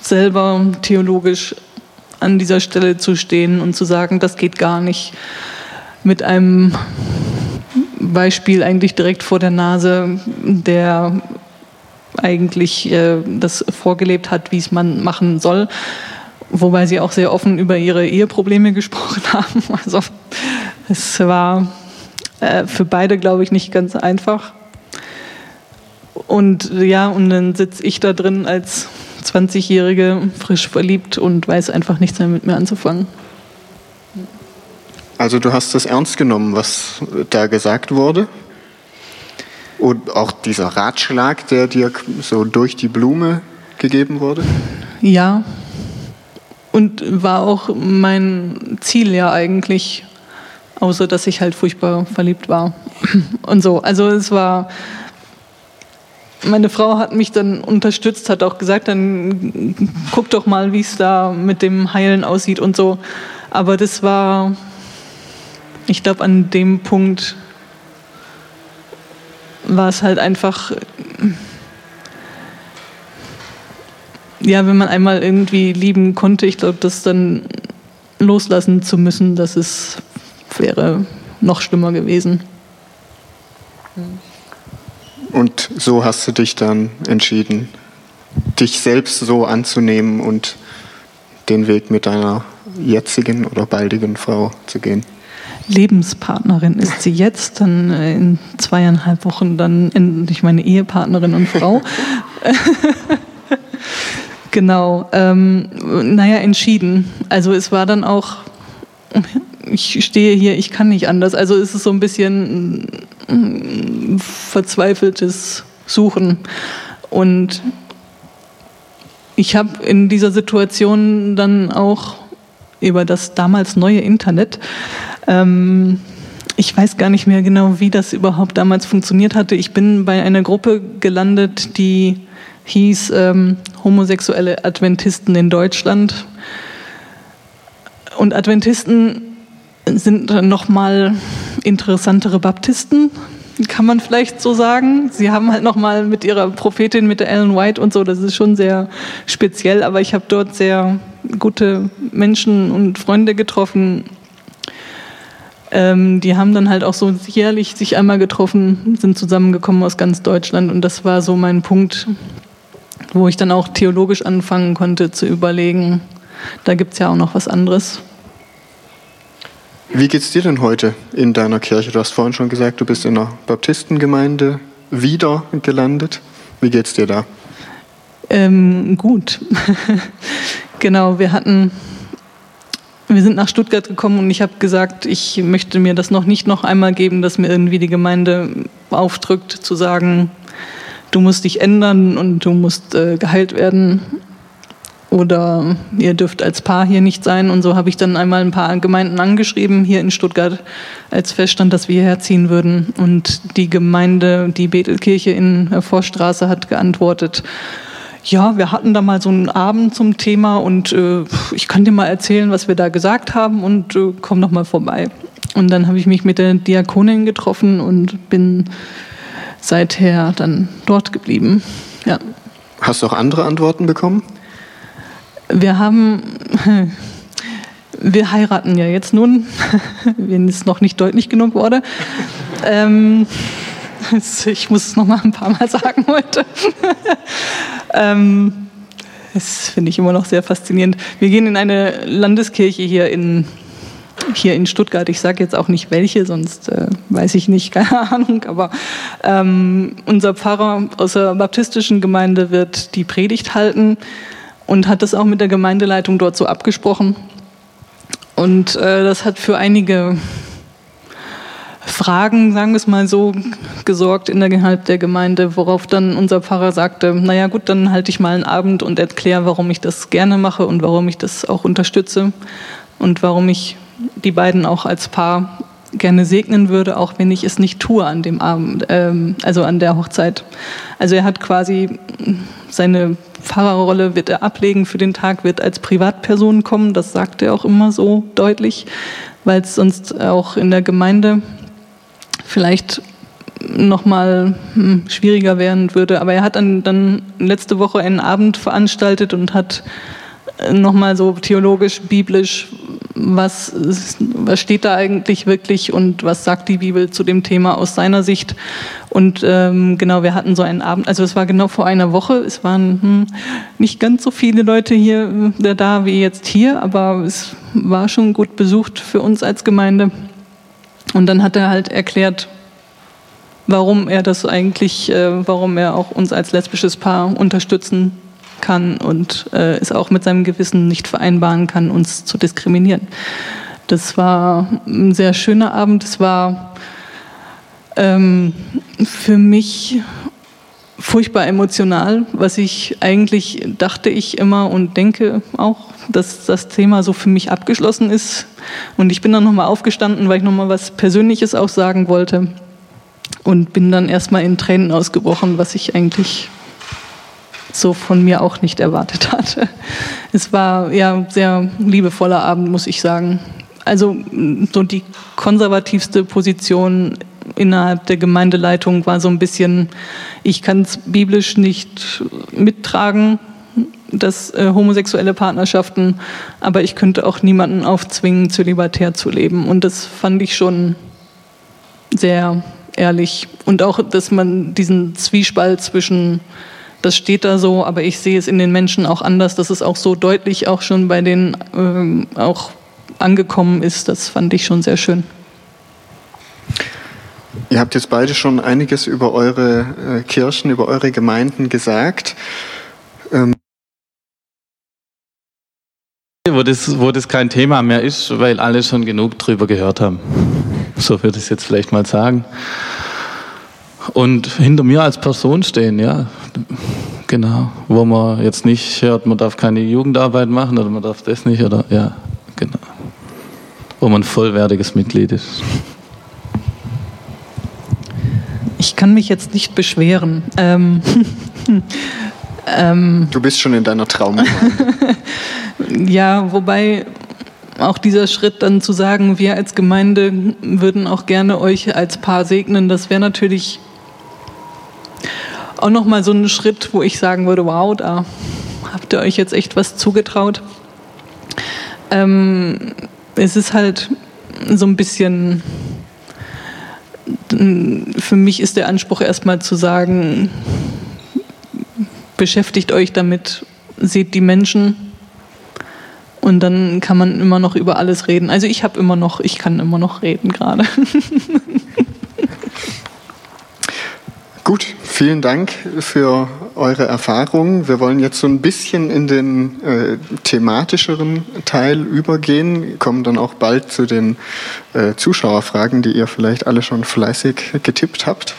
selber theologisch an dieser Stelle zu stehen und zu sagen, das geht gar nicht mit einem Beispiel eigentlich direkt vor der Nase, der eigentlich äh, das vorgelebt hat, wie es man machen soll. Wobei sie auch sehr offen über ihre Eheprobleme gesprochen (laughs) haben. Also es war äh, für beide, glaube ich, nicht ganz einfach. Und ja, und dann sitze ich da drin als 20-Jährige, frisch verliebt und weiß einfach nichts mehr mit mir anzufangen. Also du hast das ernst genommen, was da gesagt wurde? Und auch dieser Ratschlag, der dir so durch die Blume gegeben wurde? Ja. Und war auch mein Ziel ja eigentlich, außer dass ich halt furchtbar verliebt war. Und so. Also es war. Meine Frau hat mich dann unterstützt, hat auch gesagt, dann guck doch mal, wie es da mit dem Heilen aussieht und so. Aber das war ich glaube, an dem Punkt war es halt einfach, ja, wenn man einmal irgendwie lieben konnte, ich glaube, das dann loslassen zu müssen, das ist, wäre noch schlimmer gewesen. Und so hast du dich dann entschieden, dich selbst so anzunehmen und den Weg mit deiner jetzigen oder baldigen Frau zu gehen. Lebenspartnerin ist sie jetzt, dann äh, in zweieinhalb Wochen dann endlich meine Ehepartnerin und Frau. (laughs) genau. Ähm, naja, entschieden. Also es war dann auch, ich stehe hier, ich kann nicht anders. Also es ist so ein bisschen mm, verzweifeltes Suchen. Und ich habe in dieser Situation dann auch über das damals neue Internet ähm, ich weiß gar nicht mehr genau, wie das überhaupt damals funktioniert hatte. Ich bin bei einer Gruppe gelandet, die hieß ähm, Homosexuelle Adventisten in Deutschland. Und Adventisten sind noch mal interessantere Baptisten, kann man vielleicht so sagen. Sie haben halt noch mal mit ihrer Prophetin, mit der Ellen White und so, das ist schon sehr speziell. Aber ich habe dort sehr gute Menschen und Freunde getroffen, ähm, die haben dann halt auch so jährlich sich einmal getroffen, sind zusammengekommen aus ganz Deutschland und das war so mein Punkt, wo ich dann auch theologisch anfangen konnte zu überlegen, da gibt es ja auch noch was anderes. Wie geht es dir denn heute in deiner Kirche? Du hast vorhin schon gesagt, du bist in einer Baptistengemeinde wieder gelandet. Wie geht es dir da? Ähm, gut. (laughs) genau, wir hatten wir sind nach Stuttgart gekommen und ich habe gesagt, ich möchte mir das noch nicht noch einmal geben, dass mir irgendwie die Gemeinde aufdrückt, zu sagen, du musst dich ändern und du musst äh, geheilt werden oder ihr dürft als Paar hier nicht sein. Und so habe ich dann einmal ein paar Gemeinden angeschrieben hier in Stuttgart, als feststand, dass wir herziehen würden. Und die Gemeinde, die Bethelkirche in der Vorstraße hat geantwortet, ja, wir hatten da mal so einen Abend zum Thema und äh, ich kann dir mal erzählen, was wir da gesagt haben und äh, komm noch mal vorbei. Und dann habe ich mich mit der Diakonin getroffen und bin seither dann dort geblieben. Ja. Hast du auch andere Antworten bekommen? Wir haben, (laughs) wir heiraten ja jetzt nun, (laughs) wenn es noch nicht deutlich genug wurde. Ähm, (laughs) ich muss es noch mal ein paar Mal sagen heute. ähm, das finde ich immer noch sehr faszinierend. Wir gehen in eine Landeskirche hier in, hier in Stuttgart. Ich sage jetzt auch nicht welche, sonst äh, weiß ich nicht, keine Ahnung. Aber ähm, unser Pfarrer aus der baptistischen Gemeinde wird die Predigt halten und hat das auch mit der Gemeindeleitung dort so abgesprochen. Und äh, das hat für einige Fragen, sagen wir es mal so, gesorgt innerhalb der Gemeinde, worauf dann unser Pfarrer sagte, naja gut, dann halte ich mal einen Abend und erkläre, warum ich das gerne mache und warum ich das auch unterstütze und warum ich die beiden auch als Paar gerne segnen würde, auch wenn ich es nicht tue an dem Abend, ähm, also an der Hochzeit. Also er hat quasi seine Pfarrerrolle wird er ablegen für den Tag, wird als Privatperson kommen, das sagt er auch immer so deutlich, weil es sonst auch in der Gemeinde vielleicht nochmal hm, schwieriger werden würde. Aber er hat dann, dann letzte Woche einen Abend veranstaltet und hat nochmal so theologisch, biblisch, was, was steht da eigentlich wirklich und was sagt die Bibel zu dem Thema aus seiner Sicht. Und ähm, genau, wir hatten so einen Abend, also es war genau vor einer Woche, es waren hm, nicht ganz so viele Leute hier äh, da wie jetzt hier, aber es war schon gut besucht für uns als Gemeinde. Und dann hat er halt erklärt, warum er das eigentlich, äh, warum er auch uns als lesbisches Paar unterstützen kann und äh, es auch mit seinem Gewissen nicht vereinbaren kann, uns zu diskriminieren. Das war ein sehr schöner Abend. Es war ähm, für mich furchtbar emotional, was ich eigentlich dachte ich immer und denke auch, dass das Thema so für mich abgeschlossen ist. Und ich bin dann nochmal aufgestanden, weil ich nochmal was Persönliches auch sagen wollte und bin dann erstmal in Tränen ausgebrochen, was ich eigentlich so von mir auch nicht erwartet (laughs) hatte. Es war ja sehr liebevoller Abend, muss ich sagen. Also so die konservativste Position innerhalb der Gemeindeleitung war so ein bisschen, ich kann es biblisch nicht mittragen, dass äh, homosexuelle Partnerschaften, aber ich könnte auch niemanden aufzwingen, zölibatär zu leben. Und das fand ich schon sehr ehrlich. Und auch, dass man diesen Zwiespalt zwischen das steht da so, aber ich sehe es in den Menschen auch anders, dass es auch so deutlich auch schon bei denen ähm, auch angekommen ist. Das fand ich schon sehr schön. Ihr habt jetzt beide schon einiges über eure äh, Kirchen, über eure Gemeinden gesagt. Ähm wo, das, wo das kein Thema mehr ist, weil alle schon genug drüber gehört haben. So würde ich es jetzt vielleicht mal sagen und hinter mir als Person stehen, ja. Genau. Wo man jetzt nicht hört, man darf keine Jugendarbeit machen oder man darf das nicht oder ja, genau. Wo man vollwertiges Mitglied ist. Ich kann mich jetzt nicht beschweren. Ähm, (laughs) ähm, du bist schon in deiner Traumgemeinde. (laughs) ja, wobei auch dieser Schritt dann zu sagen, wir als Gemeinde würden auch gerne euch als Paar segnen, das wäre natürlich auch nochmal so ein Schritt, wo ich sagen würde, wow, da habt ihr euch jetzt echt was zugetraut. Ähm, es ist halt so ein bisschen, für mich ist der Anspruch erstmal zu sagen, beschäftigt euch damit, seht die Menschen und dann kann man immer noch über alles reden. Also ich habe immer noch, ich kann immer noch reden gerade. (laughs) Gut, vielen Dank für eure Erfahrungen. Wir wollen jetzt so ein bisschen in den äh, thematischeren Teil übergehen, kommen dann auch bald zu den äh, Zuschauerfragen, die ihr vielleicht alle schon fleißig getippt habt.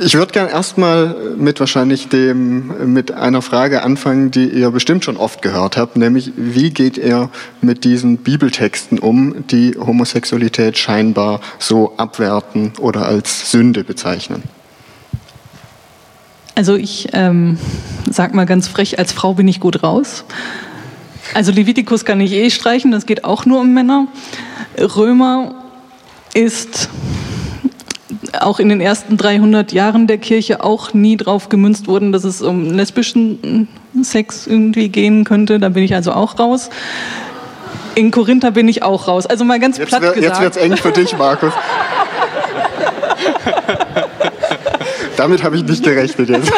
Ich würde gerne erstmal mit wahrscheinlich dem, mit einer Frage anfangen, die ihr bestimmt schon oft gehört habt, nämlich wie geht ihr mit diesen Bibeltexten um, die Homosexualität scheinbar so abwerten oder als Sünde bezeichnen? Also ich ähm, sag mal ganz frech, als Frau bin ich gut raus. Also Levitikus kann ich eh streichen, das geht auch nur um Männer. Römer ist auch in den ersten 300 Jahren der Kirche auch nie drauf gemünzt worden, dass es um lesbischen Sex irgendwie gehen könnte. Da bin ich also auch raus. In Korinther bin ich auch raus. Also mal ganz jetzt platt wär, gesagt. Jetzt wird es eng für dich, Markus. (laughs) Damit habe ich nicht gerechnet jetzt.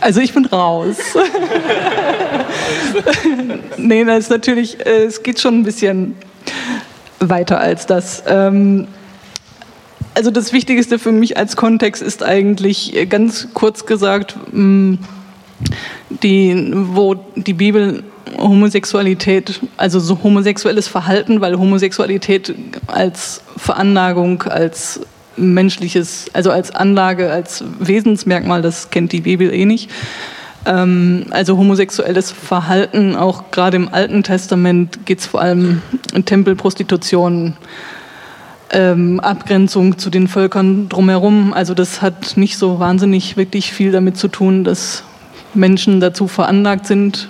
Also ich bin raus. nee, das ist natürlich, äh, es geht schon ein bisschen weiter als das. Ähm, also das Wichtigste für mich als Kontext ist eigentlich äh, ganz kurz gesagt, mm, die, wo die Bibel Homosexualität, also so homosexuelles Verhalten, weil Homosexualität als Veranlagung, als menschliches, also als Anlage, als Wesensmerkmal, das kennt die Bibel eh nicht. Ähm, also homosexuelles Verhalten, auch gerade im Alten Testament geht es vor allem um Tempelprostitution, ähm, Abgrenzung zu den Völkern drumherum. Also das hat nicht so wahnsinnig wirklich viel damit zu tun, dass Menschen dazu veranlagt sind,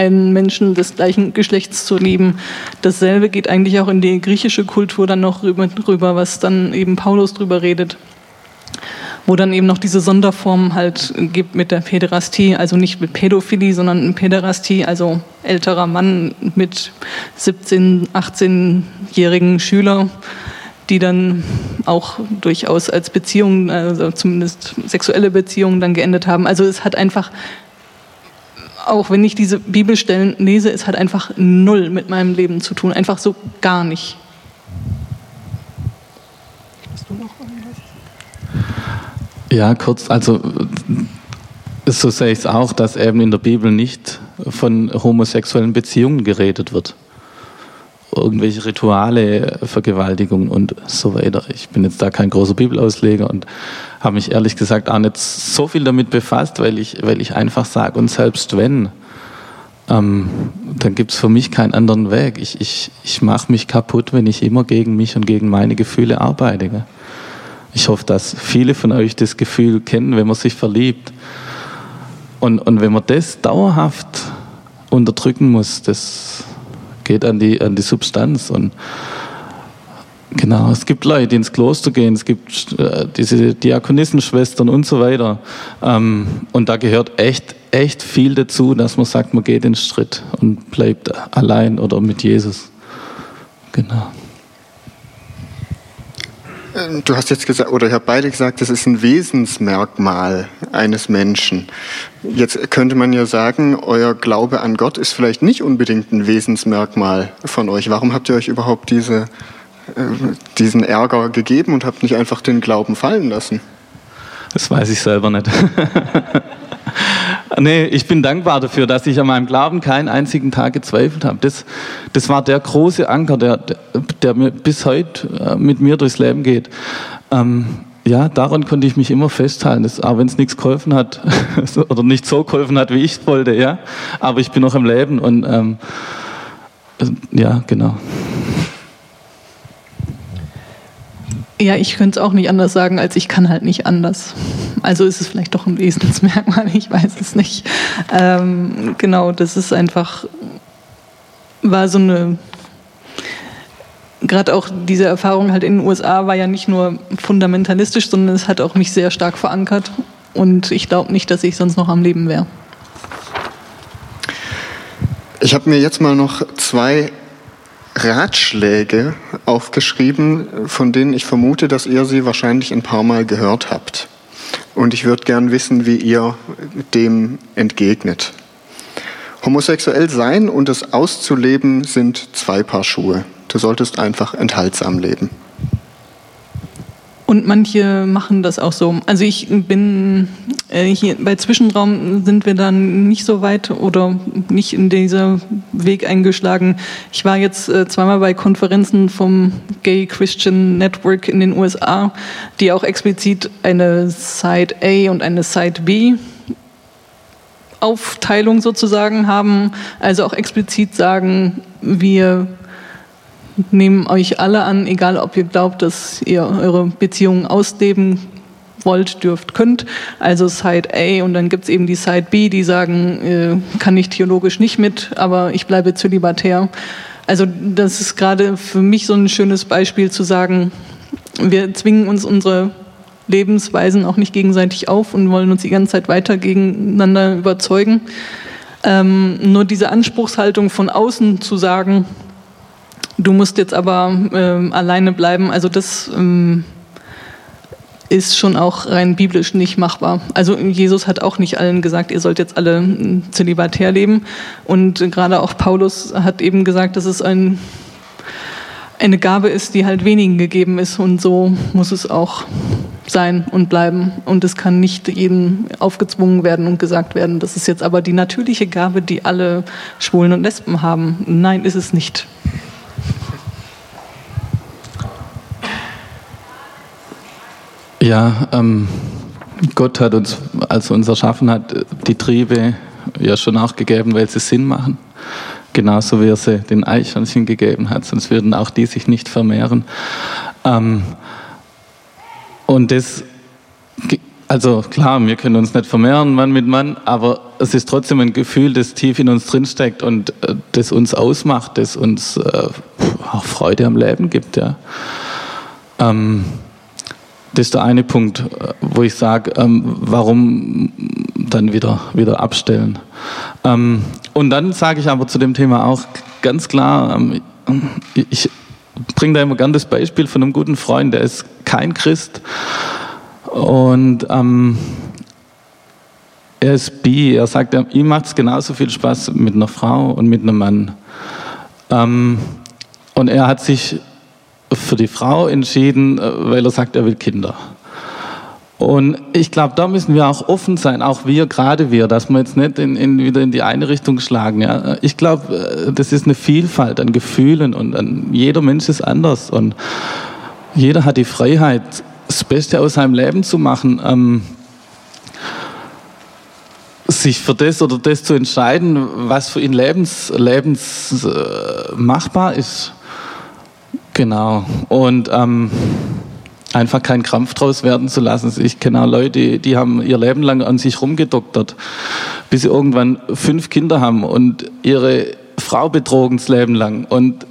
einen Menschen des gleichen Geschlechts zu lieben. Dasselbe geht eigentlich auch in die griechische Kultur dann noch rüber, was dann eben Paulus drüber redet wo dann eben noch diese Sonderform halt gibt mit der Päderastie, also nicht mit Pädophilie, sondern Päderastie, also älterer Mann mit 17, 18-jährigen Schüler, die dann auch durchaus als Beziehungen, also zumindest sexuelle Beziehungen dann geendet haben. Also es hat einfach auch wenn ich diese Bibelstellen lese, es hat einfach null mit meinem Leben zu tun, einfach so gar nicht. Ja, kurz, also so sehe ich es auch, dass eben in der Bibel nicht von homosexuellen Beziehungen geredet wird. Irgendwelche Rituale, Vergewaltigung und so weiter. Ich bin jetzt da kein großer Bibelausleger und habe mich ehrlich gesagt auch nicht so viel damit befasst, weil ich, weil ich einfach sage, und selbst wenn, ähm, dann gibt es für mich keinen anderen Weg. Ich, ich, ich mache mich kaputt, wenn ich immer gegen mich und gegen meine Gefühle arbeite. Ich hoffe, dass viele von euch das Gefühl kennen, wenn man sich verliebt. Und, und wenn man das dauerhaft unterdrücken muss, das geht an die, an die Substanz. Und genau, es gibt Leute, die ins Kloster gehen, es gibt äh, diese Diakonissenschwestern und so weiter. Ähm, und da gehört echt, echt viel dazu, dass man sagt, man geht den Schritt und bleibt allein oder mit Jesus. Genau. Du hast jetzt gesagt, oder ihr habt beide gesagt, das ist ein Wesensmerkmal eines Menschen. Jetzt könnte man ja sagen, euer Glaube an Gott ist vielleicht nicht unbedingt ein Wesensmerkmal von euch. Warum habt ihr euch überhaupt diese, äh, diesen Ärger gegeben und habt nicht einfach den Glauben fallen lassen? Das weiß ich selber nicht. (laughs) (laughs) nee, ich bin dankbar dafür, dass ich an meinem Glauben keinen einzigen Tag gezweifelt habe. Das, das war der große Anker, der, der, mir bis heute äh, mit mir durchs Leben geht. Ähm, ja, daran konnte ich mich immer festhalten, dass, auch wenn es nichts geholfen hat (laughs) oder nicht so geholfen hat, wie ich es wollte, ja. Aber ich bin noch im Leben und ähm, ja, genau. Ja, ich könnte es auch nicht anders sagen, als ich kann halt nicht anders. Also ist es vielleicht doch ein Wesensmerkmal, (laughs) ich weiß es nicht. Ähm, genau, das ist einfach, war so eine, gerade auch diese Erfahrung halt in den USA war ja nicht nur fundamentalistisch, sondern es hat auch mich sehr stark verankert. Und ich glaube nicht, dass ich sonst noch am Leben wäre. Ich habe mir jetzt mal noch zwei Ratschläge aufgeschrieben, von denen ich vermute, dass ihr sie wahrscheinlich ein paar Mal gehört habt. Und ich würde gern wissen, wie ihr dem entgegnet. Homosexuell sein und es auszuleben sind zwei Paar Schuhe. Du solltest einfach enthaltsam leben. Und manche machen das auch so. Also ich bin äh, hier bei Zwischenraum sind wir dann nicht so weit oder nicht in dieser Weg eingeschlagen. Ich war jetzt äh, zweimal bei Konferenzen vom Gay Christian Network in den USA, die auch explizit eine Side A und eine Side B Aufteilung sozusagen haben, also auch explizit sagen, wir nehmen euch alle an, egal ob ihr glaubt, dass ihr eure Beziehungen ausleben wollt, dürft, könnt. Also Side A und dann gibt es eben die Side B, die sagen, äh, kann ich theologisch nicht mit, aber ich bleibe zölibatär. Also das ist gerade für mich so ein schönes Beispiel zu sagen, wir zwingen uns unsere Lebensweisen auch nicht gegenseitig auf und wollen uns die ganze Zeit weiter gegeneinander überzeugen. Ähm, nur diese Anspruchshaltung von außen zu sagen, Du musst jetzt aber ähm, alleine bleiben. Also das ähm, ist schon auch rein biblisch nicht machbar. Also Jesus hat auch nicht allen gesagt, ihr sollt jetzt alle ähm, zölibatär leben. Und gerade auch Paulus hat eben gesagt, dass es ein, eine Gabe ist, die halt wenigen gegeben ist. Und so muss es auch sein und bleiben. Und es kann nicht jedem aufgezwungen werden und gesagt werden, das ist jetzt aber die natürliche Gabe, die alle Schwulen und Lesben haben. Nein, ist es nicht. Ja, ähm, Gott hat uns, als uns erschaffen hat, die Triebe ja schon auch gegeben, weil sie Sinn machen. Genauso wie er sie den Eichhörnchen gegeben hat, sonst würden auch die sich nicht vermehren. Ähm, und das, also klar, wir können uns nicht vermehren, Mann mit Mann, aber es ist trotzdem ein Gefühl, das tief in uns drinsteckt und äh, das uns ausmacht, das uns äh, auch Freude am Leben gibt. Ja. Ähm, das ist der eine Punkt, äh, wo ich sage, ähm, warum dann wieder, wieder abstellen. Ähm, und dann sage ich aber zu dem Thema auch ganz klar, ähm, ich bringe da immer gern das Beispiel von einem guten Freund, der ist kein Christ und ähm, er ist bi. Er sagt, ihm macht es genauso viel Spaß mit einer Frau und mit einem Mann. Ähm, und er hat sich für die Frau entschieden, äh, weil er sagt, er will Kinder. Und ich glaube, da müssen wir auch offen sein, auch wir, gerade wir, dass wir jetzt nicht in, in, wieder in die eine Richtung schlagen. Ja. Ich glaube, äh, das ist eine Vielfalt an Gefühlen und an, jeder Mensch ist anders und jeder hat die Freiheit, das Beste aus seinem Leben zu machen. Ähm, sich für das oder das zu entscheiden, was für ihn lebens, lebens äh, ist. Genau. Und ähm, einfach keinen Krampf draus werden zu lassen. Ich kenne auch Leute, die haben ihr Leben lang an sich rumgedoktert, bis sie irgendwann fünf Kinder haben und ihre Frau betrogen das Leben lang. Und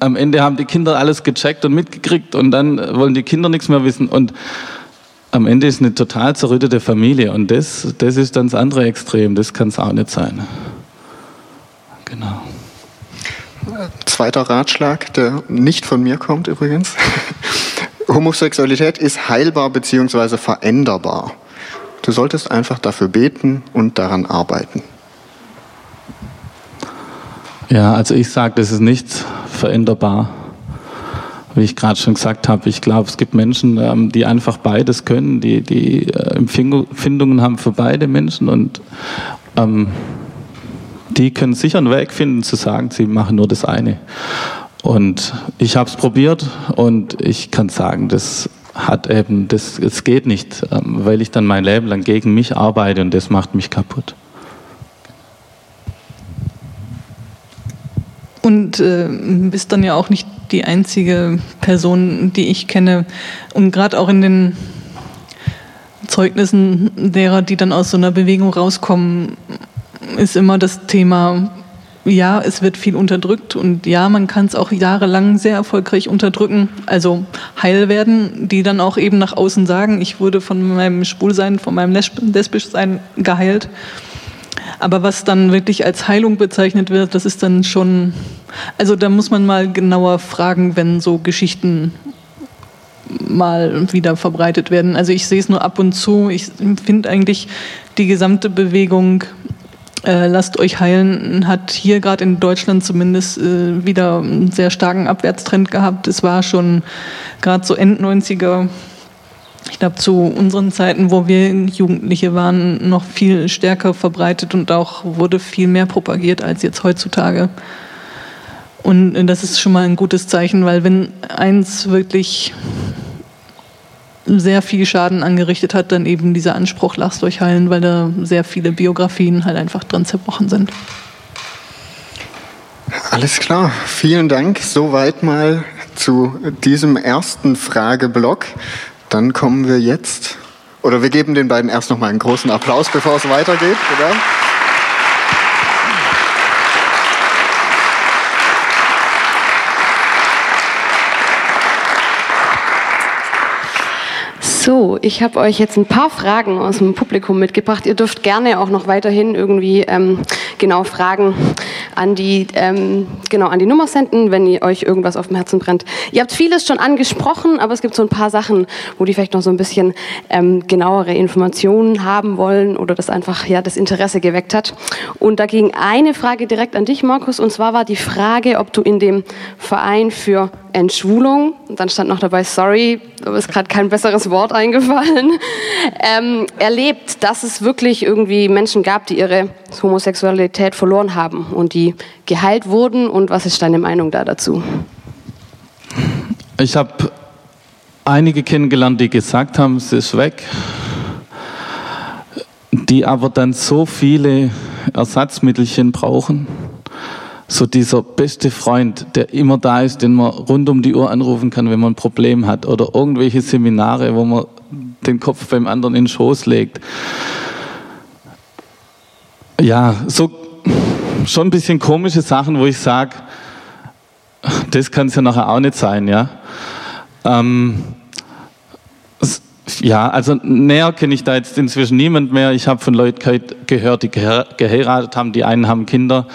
am Ende haben die Kinder alles gecheckt und mitgekriegt und dann wollen die Kinder nichts mehr wissen. Und am Ende ist eine total zerrüttete Familie. Und das, das ist dann das andere Extrem. Das kann es auch nicht sein. Genau. Zweiter Ratschlag, der nicht von mir kommt übrigens. (laughs) Homosexualität ist heilbar bzw. veränderbar. Du solltest einfach dafür beten und daran arbeiten. Ja, also ich sage, das ist nicht veränderbar. Wie ich gerade schon gesagt habe, ich glaube, es gibt Menschen, ähm, die einfach beides können, die, die äh, Empfindungen haben für beide Menschen und ähm, die können sicher einen Weg finden zu sagen, sie machen nur das eine. Und ich habe es probiert und ich kann sagen, das hat eben, das, es geht nicht, ähm, weil ich dann mein Leben lang gegen mich arbeite und das macht mich kaputt. Und äh, bist dann ja auch nicht die einzige Person, die ich kenne. Und gerade auch in den Zeugnissen derer, die dann aus so einer Bewegung rauskommen, ist immer das Thema ja, es wird viel unterdrückt und ja, man kann es auch jahrelang sehr erfolgreich unterdrücken, also heil werden, die dann auch eben nach außen sagen, ich wurde von meinem Schwulsein, von meinem Lesbischsein geheilt. Aber was dann wirklich als Heilung bezeichnet wird, das ist dann schon, also da muss man mal genauer fragen, wenn so Geschichten mal wieder verbreitet werden. Also ich sehe es nur ab und zu. Ich finde eigentlich die gesamte Bewegung äh, lasst euch heilen, hat hier gerade in Deutschland zumindest äh, wieder einen sehr starken Abwärtstrend gehabt. Es war schon gerade so End 90er, ich glaube zu unseren Zeiten, wo wir Jugendliche waren, noch viel stärker verbreitet und auch wurde viel mehr propagiert als jetzt heutzutage. Und das ist schon mal ein gutes Zeichen, weil wenn eins wirklich sehr viel Schaden angerichtet hat, dann eben dieser Anspruch, lasst euch heilen, weil da sehr viele Biografien halt einfach dran zerbrochen sind. Alles klar, vielen Dank. Soweit mal zu diesem ersten Frageblock. Dann kommen wir jetzt, oder wir geben den beiden erst noch mal einen großen Applaus, bevor es weitergeht. Oder? So, ich habe euch jetzt ein paar Fragen aus dem Publikum mitgebracht. Ihr dürft gerne auch noch weiterhin irgendwie ähm, genau Fragen an die ähm, genau an die Nummer senden, wenn ihr euch irgendwas auf dem Herzen brennt. Ihr habt vieles schon angesprochen, aber es gibt so ein paar Sachen, wo die vielleicht noch so ein bisschen ähm, genauere Informationen haben wollen oder das einfach ja das Interesse geweckt hat. Und da ging eine Frage direkt an dich, Markus, und zwar war die Frage, ob du in dem Verein für Entschwulung, und dann stand noch dabei, sorry, aber ist gerade kein besseres Wort eingefallen, (laughs) ähm, erlebt, dass es wirklich irgendwie Menschen gab, die ihre Homosexualität verloren haben und die geheilt wurden. Und was ist deine Meinung da dazu? Ich habe einige kennengelernt, die gesagt haben, es ist weg. die aber dann so viele Ersatzmittelchen brauchen. So dieser beste Freund, der immer da ist, den man rund um die Uhr anrufen kann, wenn man ein Problem hat. Oder irgendwelche Seminare, wo man den Kopf beim anderen in den Schoß legt. Ja, so schon ein bisschen komische Sachen, wo ich sage, das kann es ja nachher auch nicht sein, ja. Ähm, ja, also näher kenne ich da jetzt inzwischen niemand mehr. Ich habe von Leuten gehört, die geheiratet haben, die einen haben Kinder.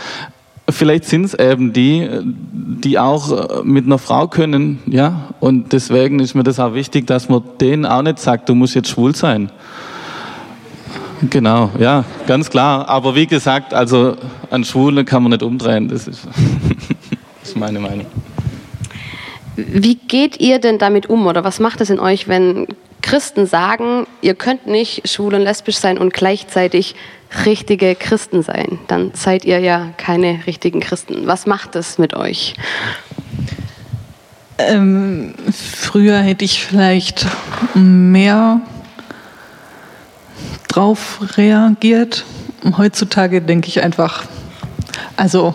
Vielleicht sind es eben die, die auch äh, mit einer Frau können, ja. Und deswegen ist mir das auch wichtig, dass man denen auch nicht sagt, du musst jetzt schwul sein. Genau, ja, ganz klar. Aber wie gesagt, also an Schwulen kann man nicht umdrehen. Das ist, (laughs) das ist meine Meinung. Wie geht ihr denn damit um oder was macht es in euch, wenn Christen sagen, ihr könnt nicht schwul und lesbisch sein und gleichzeitig richtige Christen sein? Dann seid ihr ja keine richtigen Christen. Was macht es mit euch? Ähm, früher hätte ich vielleicht mehr drauf reagiert. Heutzutage denke ich einfach, also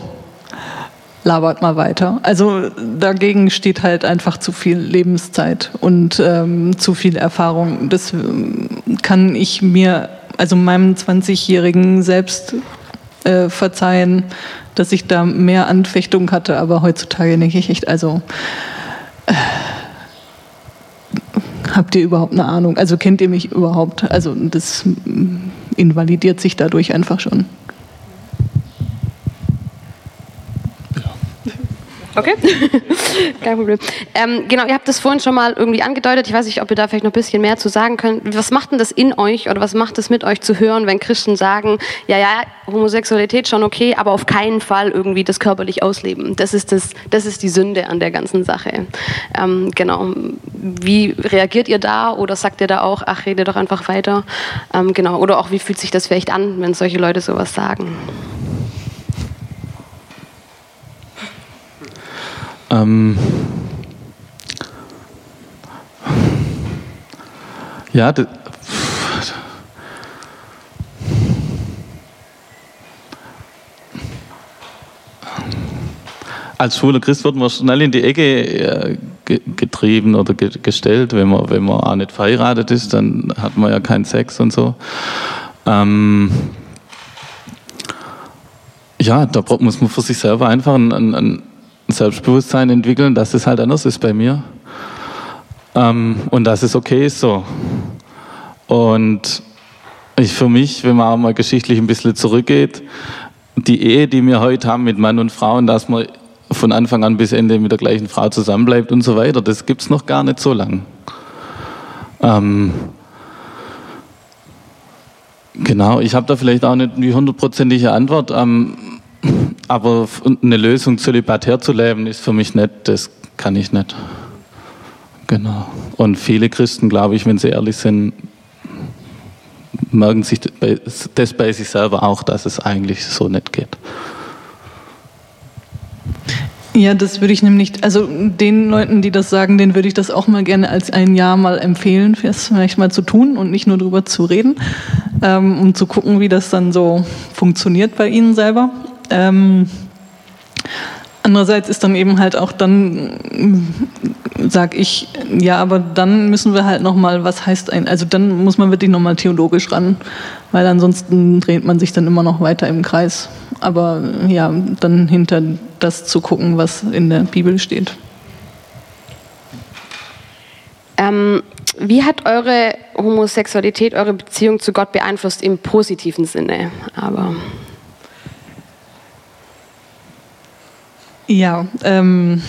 labert mal weiter. Also dagegen steht halt einfach zu viel Lebenszeit und ähm, zu viel Erfahrung. Das ähm, kann ich mir, also meinem 20-jährigen selbst äh, verzeihen, dass ich da mehr Anfechtung hatte, aber heutzutage denke ich echt, also äh, habt ihr überhaupt eine Ahnung? Also kennt ihr mich überhaupt? Also das invalidiert sich dadurch einfach schon. Okay, (laughs) kein Problem. Ähm, genau, ihr habt das vorhin schon mal irgendwie angedeutet. Ich weiß nicht, ob ihr da vielleicht noch ein bisschen mehr zu sagen könnt. Was macht denn das in euch oder was macht es mit euch zu hören, wenn Christen sagen, ja, ja, Homosexualität schon okay, aber auf keinen Fall irgendwie das körperlich ausleben. Das ist, das, das ist die Sünde an der ganzen Sache. Ähm, genau. Wie reagiert ihr da oder sagt ihr da auch, ach, rede doch einfach weiter? Ähm, genau. Oder auch, wie fühlt sich das vielleicht an, wenn solche Leute sowas sagen? Ähm, ja, als schwuler Christ wird man schnell in die Ecke äh, getrieben oder gestellt, wenn man, wenn man auch nicht verheiratet ist, dann hat man ja keinen Sex und so. Ähm, ja, da muss man für sich selber einfach ein, ein, Selbstbewusstsein entwickeln, dass es halt anders ist bei mir. Ähm, und dass es okay ist so. Und ich für mich, wenn man auch mal geschichtlich ein bisschen zurückgeht, die Ehe, die wir heute haben mit Mann und Frau, und dass man von Anfang an bis Ende mit der gleichen Frau zusammenbleibt und so weiter, das gibt es noch gar nicht so lang. Ähm, genau, ich habe da vielleicht auch nicht die hundertprozentige Antwort. Ähm, aber eine Lösung zölibatär zu leben ist für mich nicht, das kann ich nicht. Genau. Und viele Christen, glaube ich, wenn sie ehrlich sind, merken sich das bei sich selber auch, dass es eigentlich so nicht geht. Ja, das würde ich nämlich, also den Leuten, die das sagen, denen würde ich das auch mal gerne als ein Jahr mal empfehlen, vielleicht mal zu tun und nicht nur darüber zu reden, ähm, um zu gucken, wie das dann so funktioniert bei ihnen selber. Ähm, andererseits ist dann eben halt auch dann, sag ich, ja, aber dann müssen wir halt nochmal, was heißt ein, also dann muss man wirklich nochmal theologisch ran, weil ansonsten dreht man sich dann immer noch weiter im Kreis. Aber ja, dann hinter das zu gucken, was in der Bibel steht. Ähm, wie hat eure Homosexualität eure Beziehung zu Gott beeinflusst im positiven Sinne? Aber Ja, ähm,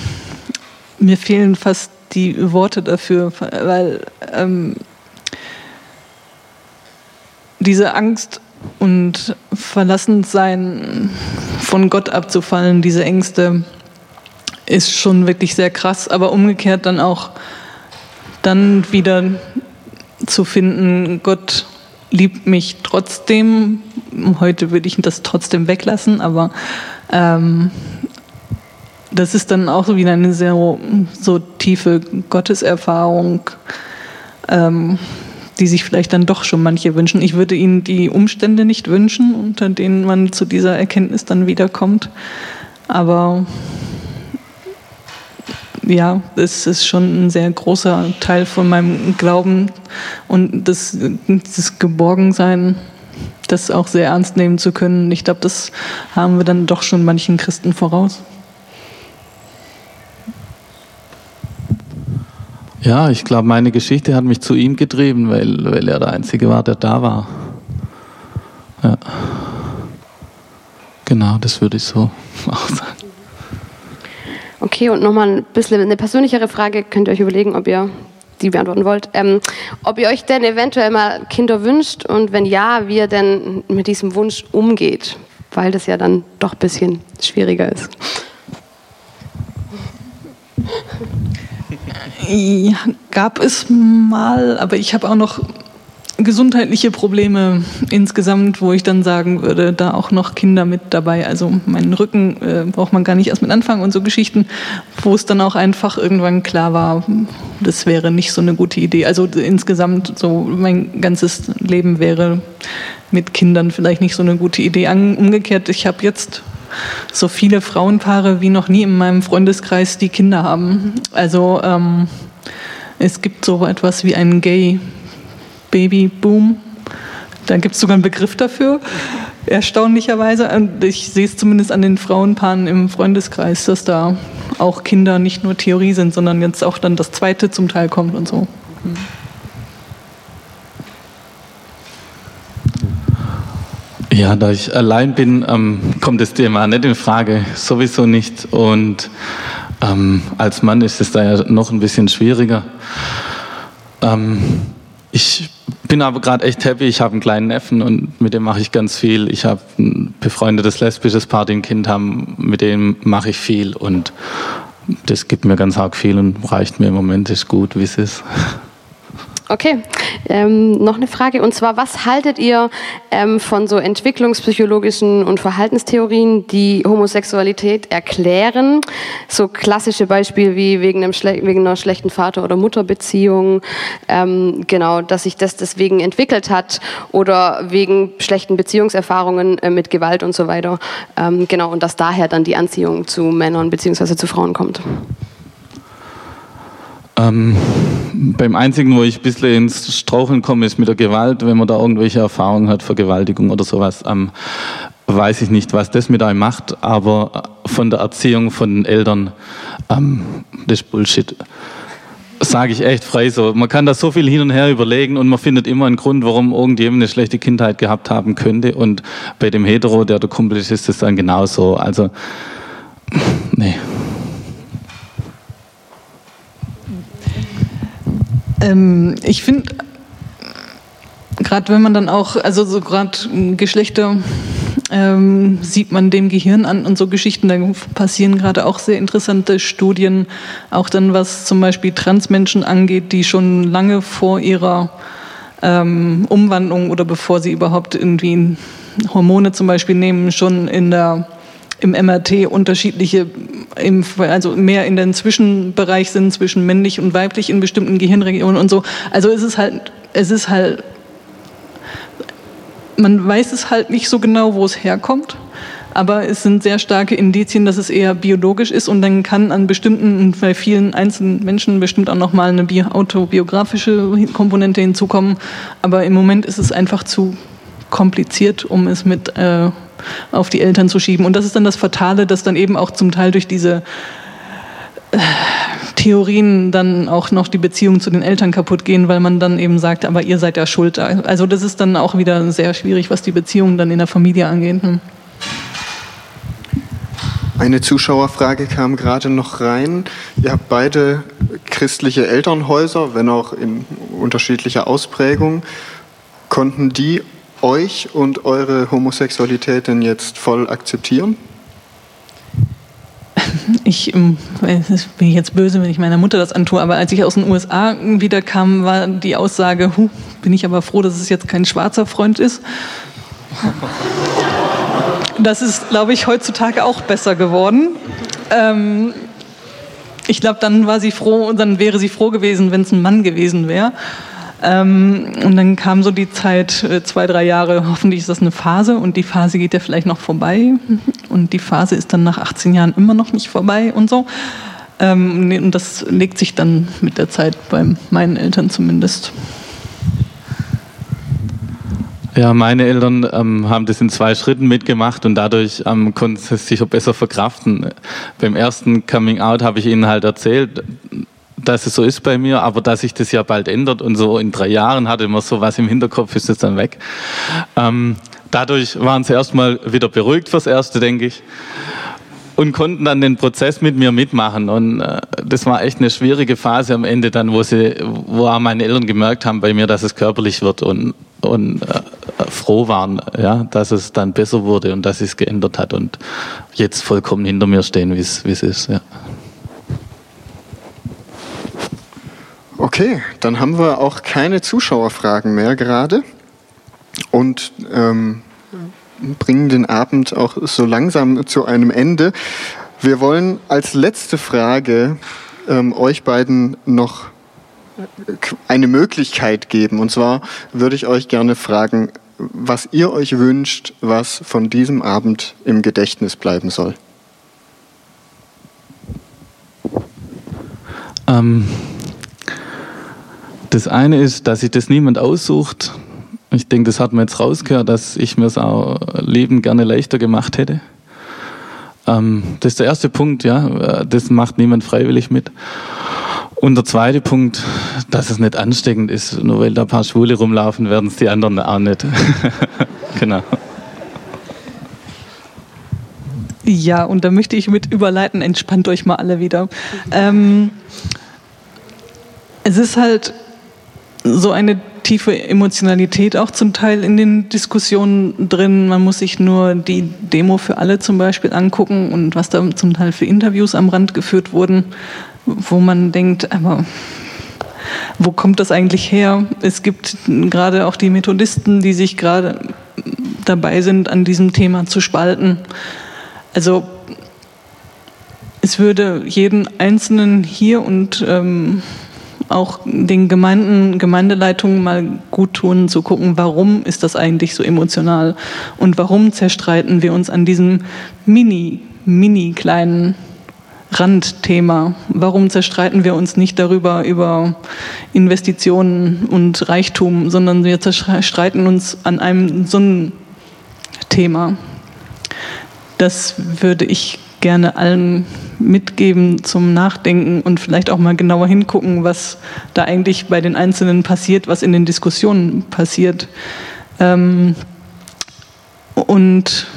mir fehlen fast die Worte dafür, weil ähm, diese Angst und Verlassensein von Gott abzufallen, diese Ängste, ist schon wirklich sehr krass, aber umgekehrt dann auch dann wieder zu finden, Gott liebt mich trotzdem. Heute würde ich das trotzdem weglassen, aber ähm, das ist dann auch wieder eine sehr so tiefe Gotteserfahrung, ähm, die sich vielleicht dann doch schon manche wünschen. Ich würde ihnen die Umstände nicht wünschen, unter denen man zu dieser Erkenntnis dann wiederkommt. Aber ja, es ist schon ein sehr großer Teil von meinem Glauben und das, das Geborgensein, das auch sehr ernst nehmen zu können. Ich glaube, das haben wir dann doch schon manchen Christen voraus. Ja, ich glaube, meine Geschichte hat mich zu ihm getrieben, weil, weil er der Einzige war, der da war. Ja. Genau, das würde ich so (laughs) auch sagen. Okay, und nochmal ein bisschen eine persönlichere Frage. Könnt ihr euch überlegen, ob ihr die beantworten wollt. Ähm, ob ihr euch denn eventuell mal Kinder wünscht und wenn ja, wie ihr denn mit diesem Wunsch umgeht, weil das ja dann doch ein bisschen schwieriger ist. Ja, gab es mal, aber ich habe auch noch gesundheitliche Probleme insgesamt, wo ich dann sagen würde, da auch noch Kinder mit dabei. Also meinen Rücken äh, braucht man gar nicht erst mit anfangen und so Geschichten, wo es dann auch einfach irgendwann klar war, das wäre nicht so eine gute Idee. Also insgesamt so mein ganzes Leben wäre mit Kindern vielleicht nicht so eine gute Idee. Umgekehrt, ich habe jetzt so viele Frauenpaare wie noch nie in meinem Freundeskreis, die Kinder haben. Also ähm, es gibt so etwas wie einen Gay Babyboom. Da gibt es sogar einen Begriff dafür, (laughs) erstaunlicherweise. Und ich sehe es zumindest an den Frauenpaaren im Freundeskreis, dass da auch Kinder nicht nur Theorie sind, sondern jetzt auch dann das Zweite zum Teil kommt und so. Ja, da ich allein bin, ähm, kommt das Thema nicht in Frage, sowieso nicht. Und ähm, als Mann ist es da ja noch ein bisschen schwieriger. Ähm, ich bin aber gerade echt happy. Ich habe einen kleinen Neffen und mit dem mache ich ganz viel. Ich habe ein befreundetes lesbisches Paar, die ein Kind haben, mit dem mache ich viel und das gibt mir ganz arg viel und reicht mir im Moment, ist gut, wie es ist. Okay, ähm, noch eine Frage und zwar, was haltet ihr ähm, von so entwicklungspsychologischen und Verhaltenstheorien, die Homosexualität erklären? So klassische Beispiele wie wegen, einem wegen einer schlechten Vater- oder Mutterbeziehung, ähm, genau, dass sich das deswegen entwickelt hat oder wegen schlechten Beziehungserfahrungen äh, mit Gewalt und so weiter, ähm, genau, und dass daher dann die Anziehung zu Männern bzw. zu Frauen kommt. Ähm, beim einzigen, wo ich ein bisschen ins Straucheln komme, ist mit der Gewalt, wenn man da irgendwelche Erfahrungen hat, Vergewaltigung oder sowas. Ähm, weiß ich nicht, was das mit einem macht, aber von der Erziehung von den Eltern, ähm, das ist Bullshit. Sage ich echt frei so. Man kann da so viel hin und her überlegen und man findet immer einen Grund, warum irgendjemand eine schlechte Kindheit gehabt haben könnte. Und bei dem Hetero, der der Kumpel ist, ist das dann genauso. Also, nee. Ähm, ich finde, gerade wenn man dann auch, also so gerade Geschlechter ähm, sieht man dem Gehirn an und so Geschichten, da passieren gerade auch sehr interessante Studien, auch dann was zum Beispiel Transmenschen angeht, die schon lange vor ihrer ähm, Umwandlung oder bevor sie überhaupt irgendwie Hormone zum Beispiel nehmen, schon in der im MRT unterschiedliche, also mehr in den Zwischenbereich sind zwischen männlich und weiblich in bestimmten Gehirnregionen und so. Also es ist halt, es ist halt, man weiß es halt nicht so genau, wo es herkommt. Aber es sind sehr starke Indizien, dass es eher biologisch ist und dann kann an bestimmten, bei vielen einzelnen Menschen bestimmt auch nochmal eine autobiografische Komponente hinzukommen. Aber im Moment ist es einfach zu kompliziert, um es mit äh, auf die Eltern zu schieben. Und das ist dann das Fatale, dass dann eben auch zum Teil durch diese äh, Theorien dann auch noch die Beziehungen zu den Eltern kaputt gehen, weil man dann eben sagt, aber ihr seid ja schuld. Also das ist dann auch wieder sehr schwierig, was die Beziehungen dann in der Familie angeht. Hm. Eine Zuschauerfrage kam gerade noch rein. Ihr habt beide christliche Elternhäuser, wenn auch in unterschiedlicher Ausprägung. Konnten die euch und eure Homosexualität denn jetzt voll akzeptieren? (laughs) Ich ähm, bin jetzt böse, wenn ich meiner Mutter das antue, aber als ich aus den USA wieder kam, war die Aussage, huh, bin ich aber froh, dass es jetzt kein schwarzer Freund ist. Das ist, glaube ich, heutzutage auch besser geworden. Ähm, ich glaube, dann war sie froh und dann wäre sie froh gewesen, wenn es ein Mann gewesen wäre. Ähm, und dann kam so die Zeit, äh, zwei, drei Jahre, hoffentlich ist das eine Phase und die Phase geht ja vielleicht noch vorbei und die Phase ist dann nach 18 Jahren immer noch nicht vorbei und so. Ähm, und das legt sich dann mit der Zeit bei meinen Eltern zumindest. Ja, meine Eltern ähm, haben das in zwei Schritten mitgemacht und dadurch ähm, konnten sie es sicher besser verkraften. Beim ersten Coming Out habe ich ihnen halt erzählt, dass es so ist bei mir, aber dass sich das ja bald ändert und so in drei Jahren hatte man sowas im Hinterkopf, ist es dann weg. Ähm, dadurch waren sie erstmal wieder beruhigt fürs Erste, denke ich und konnten dann den Prozess mit mir mitmachen. Und äh, das war echt eine schwierige Phase am Ende dann, wo sie, wo meine Eltern gemerkt haben bei mir, dass es körperlich wird und, und äh, froh waren, ja, dass es dann besser wurde und dass es geändert hat und jetzt vollkommen hinter mir stehen, wie es ist. Ja. Okay, dann haben wir auch keine Zuschauerfragen mehr gerade und ähm, bringen den Abend auch so langsam zu einem Ende. Wir wollen als letzte Frage ähm, euch beiden noch eine Möglichkeit geben. Und zwar würde ich euch gerne fragen, was ihr euch wünscht, was von diesem Abend im Gedächtnis bleiben soll. Ähm, das eine ist, dass sich das niemand aussucht. Ich denke, das hat man jetzt rausgehört, dass ich mir das auch Leben gerne leichter gemacht hätte. Ähm, das ist der erste Punkt, ja. Das macht niemand freiwillig mit. Und der zweite Punkt, dass es nicht ansteckend ist. Nur weil da ein paar Schwule rumlaufen, werden es die anderen auch nicht. (laughs) genau. Ja, und da möchte ich mit überleiten, entspannt euch mal alle wieder. Ähm, es ist halt so eine tiefe Emotionalität auch zum Teil in den Diskussionen drin. Man muss sich nur die Demo für alle zum Beispiel angucken und was da zum Teil für Interviews am Rand geführt wurden, wo man denkt, aber wo kommt das eigentlich her? Es gibt gerade auch die Methodisten, die sich gerade dabei sind, an diesem Thema zu spalten. Also es würde jeden Einzelnen hier und ähm, auch den Gemeinden, Gemeindeleitungen mal gut tun, zu gucken, warum ist das eigentlich so emotional und warum zerstreiten wir uns an diesem mini, mini kleinen Randthema. Warum zerstreiten wir uns nicht darüber, über Investitionen und Reichtum, sondern wir zerstreiten uns an einem so einem Thema. Das würde ich gerne allen mitgeben zum Nachdenken und vielleicht auch mal genauer hingucken, was da eigentlich bei den Einzelnen passiert, was in den Diskussionen passiert. Ähm, und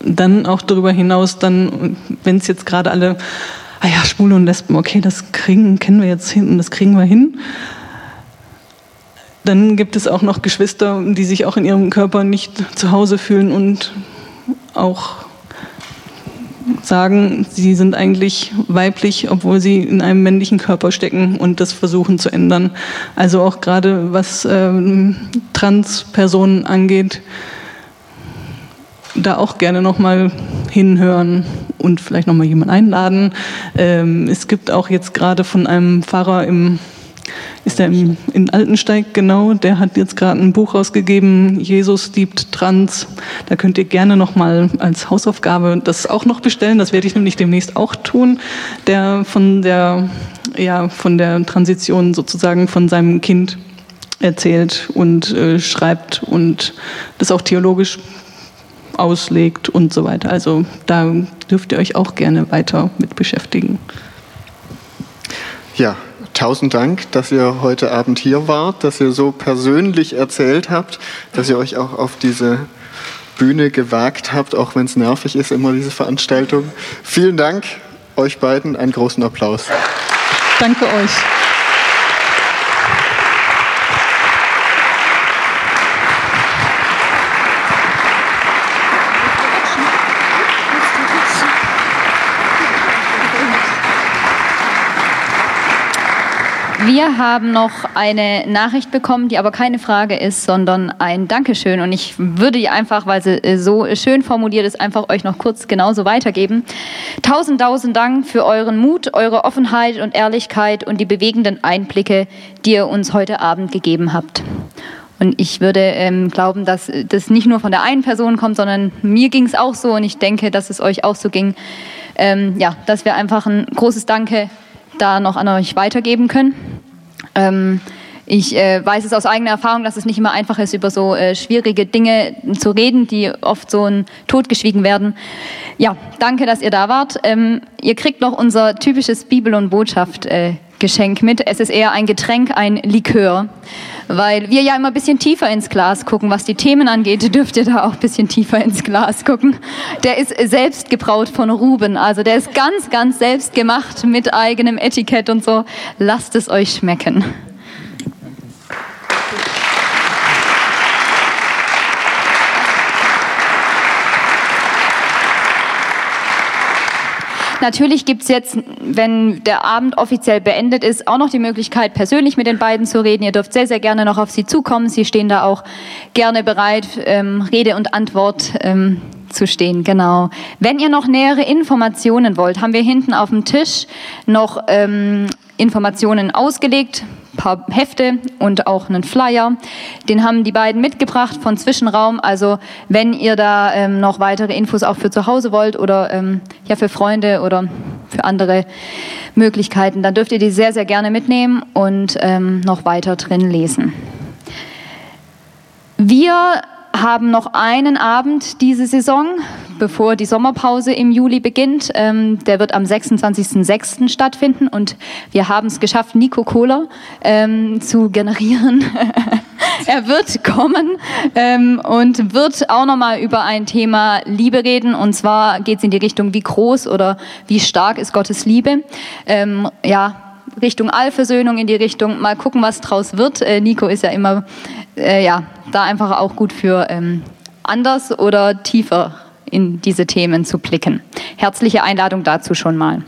dann auch darüber hinaus, dann, wenn es jetzt gerade alle, ah ja, Schwule und Lesben, okay, das kriegen, kennen wir jetzt hin, das kriegen wir hin. Dann gibt es auch noch Geschwister, die sich auch in ihrem Körper nicht zu Hause fühlen und auch sagen, sie sind eigentlich weiblich, obwohl sie in einem männlichen Körper stecken und das versuchen zu ändern. Also auch gerade was ähm, Transpersonen angeht, da auch gerne nochmal hinhören und vielleicht nochmal jemanden einladen. Ähm, es gibt auch jetzt gerade von einem Pfarrer im ist er in Altensteig, genau. Der hat jetzt gerade ein Buch rausgegeben, Jesus liebt Trans. Da könnt ihr gerne nochmal als Hausaufgabe das auch noch bestellen. Das werde ich nämlich demnächst auch tun. Der von der, ja, von der Transition sozusagen von seinem Kind erzählt und äh, schreibt und das auch theologisch auslegt und so weiter. Also da dürft ihr euch auch gerne weiter mit beschäftigen. Ja, tausend Dank, dass ihr heute Abend hier wart, dass ihr so persönlich erzählt habt, dass ihr euch auch auf diese Bühne gewagt habt, auch wenn es nervig ist, immer diese Veranstaltung. Vielen Dank euch beiden, einen großen Applaus. Danke euch. Wir haben noch eine Nachricht bekommen, die aber keine Frage ist, sondern ein Dankeschön. Und ich würde die einfach, weil sie äh, so schön formuliert ist, einfach euch noch kurz genauso weitergeben. Tausend, tausend Dank für euren Mut, eure Offenheit und Ehrlichkeit und die bewegenden Einblicke, die ihr uns heute Abend gegeben habt. Und ich würde ähm, glauben, dass das nicht nur von der einen Person kommt, sondern mir ging es auch so und ich denke, dass es euch auch so ging. Ähm, ja, dass wir einfach ein großes Danke da noch an euch weitergeben können. Ähm, ich äh, weiß es aus eigener Erfahrung, dass es nicht immer einfach ist, über so äh, schwierige Dinge zu reden, die oft so totgeschwiegen werden. Ja, danke, dass ihr da wart. Ähm, ihr kriegt noch unser typisches Bibel- und Botschaft-Geschenk äh, mit. Es ist eher ein Getränk, ein Likör weil wir ja immer ein bisschen tiefer ins Glas gucken. Was die Themen angeht, (laughs) dürft ihr da auch ein bisschen tiefer ins Glas gucken. Der ist selbst gebraut von Ruben, also der ist ganz, ganz selbst gemacht mit eigenem Etikett und so. Lasst es euch schmecken. Natürlich gibt es jetzt, wenn der Abend offiziell beendet ist, auch noch die Möglichkeit, persönlich mit den beiden zu reden. Ihr dürft sehr, sehr gerne noch auf sie zukommen. Sie stehen da auch gerne bereit, ähm, Rede und Antwort ähm, zu stehen. Genau. Wenn ihr noch nähere Informationen wollt, haben wir hinten auf dem Tisch noch ähm, Informationen ausgelegt paar Hefte und auch einen Flyer. Den haben die beiden mitgebracht von Zwischenraum. Also wenn ihr da ähm, noch weitere Infos auch für zu Hause wollt oder ähm, ja für Freunde oder für andere Möglichkeiten, dann dürft ihr die sehr, sehr gerne mitnehmen und ähm, noch weiter drin lesen. Wir haben noch einen Abend diese Saison, bevor die Sommerpause im Juli beginnt. Ähm, der wird am 26.06. stattfinden und wir haben es geschafft, Nico Kohler ähm, zu generieren. (laughs) er wird kommen ähm, und wird auch nochmal über ein Thema Liebe reden. Und zwar geht es in die Richtung, wie groß oder wie stark ist Gottes Liebe. Ähm, ja, Richtung Allversöhnung, in die Richtung, mal gucken, was draus wird. Äh, Nico ist ja immer, äh, ja, da einfach auch gut für ähm, anders oder tiefer in diese Themen zu blicken. Herzliche Einladung dazu schon mal.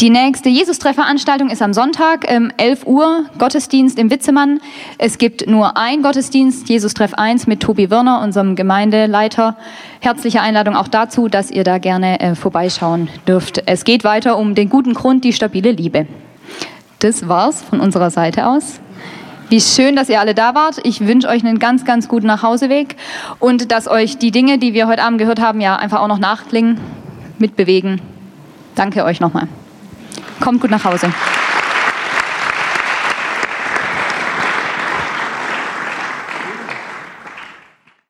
Die nächste Jesus-Treffveranstaltung ist am Sonntag, ähm, 11 Uhr, Gottesdienst im Witzemann. Es gibt nur ein Gottesdienst, Jesus-Treff 1 mit Tobi Wirner, unserem Gemeindeleiter. Herzliche Einladung auch dazu, dass ihr da gerne äh, vorbeischauen dürft. Es geht weiter um den guten Grund, die stabile Liebe. Das war's von unserer Seite aus. Wie schön, dass ihr alle da wart. Ich wünsche euch einen ganz, ganz guten Nachhauseweg und dass euch die Dinge, die wir heute Abend gehört haben, ja einfach auch noch nachklingen, mitbewegen. Danke euch nochmal. Kommt gut nach Hause.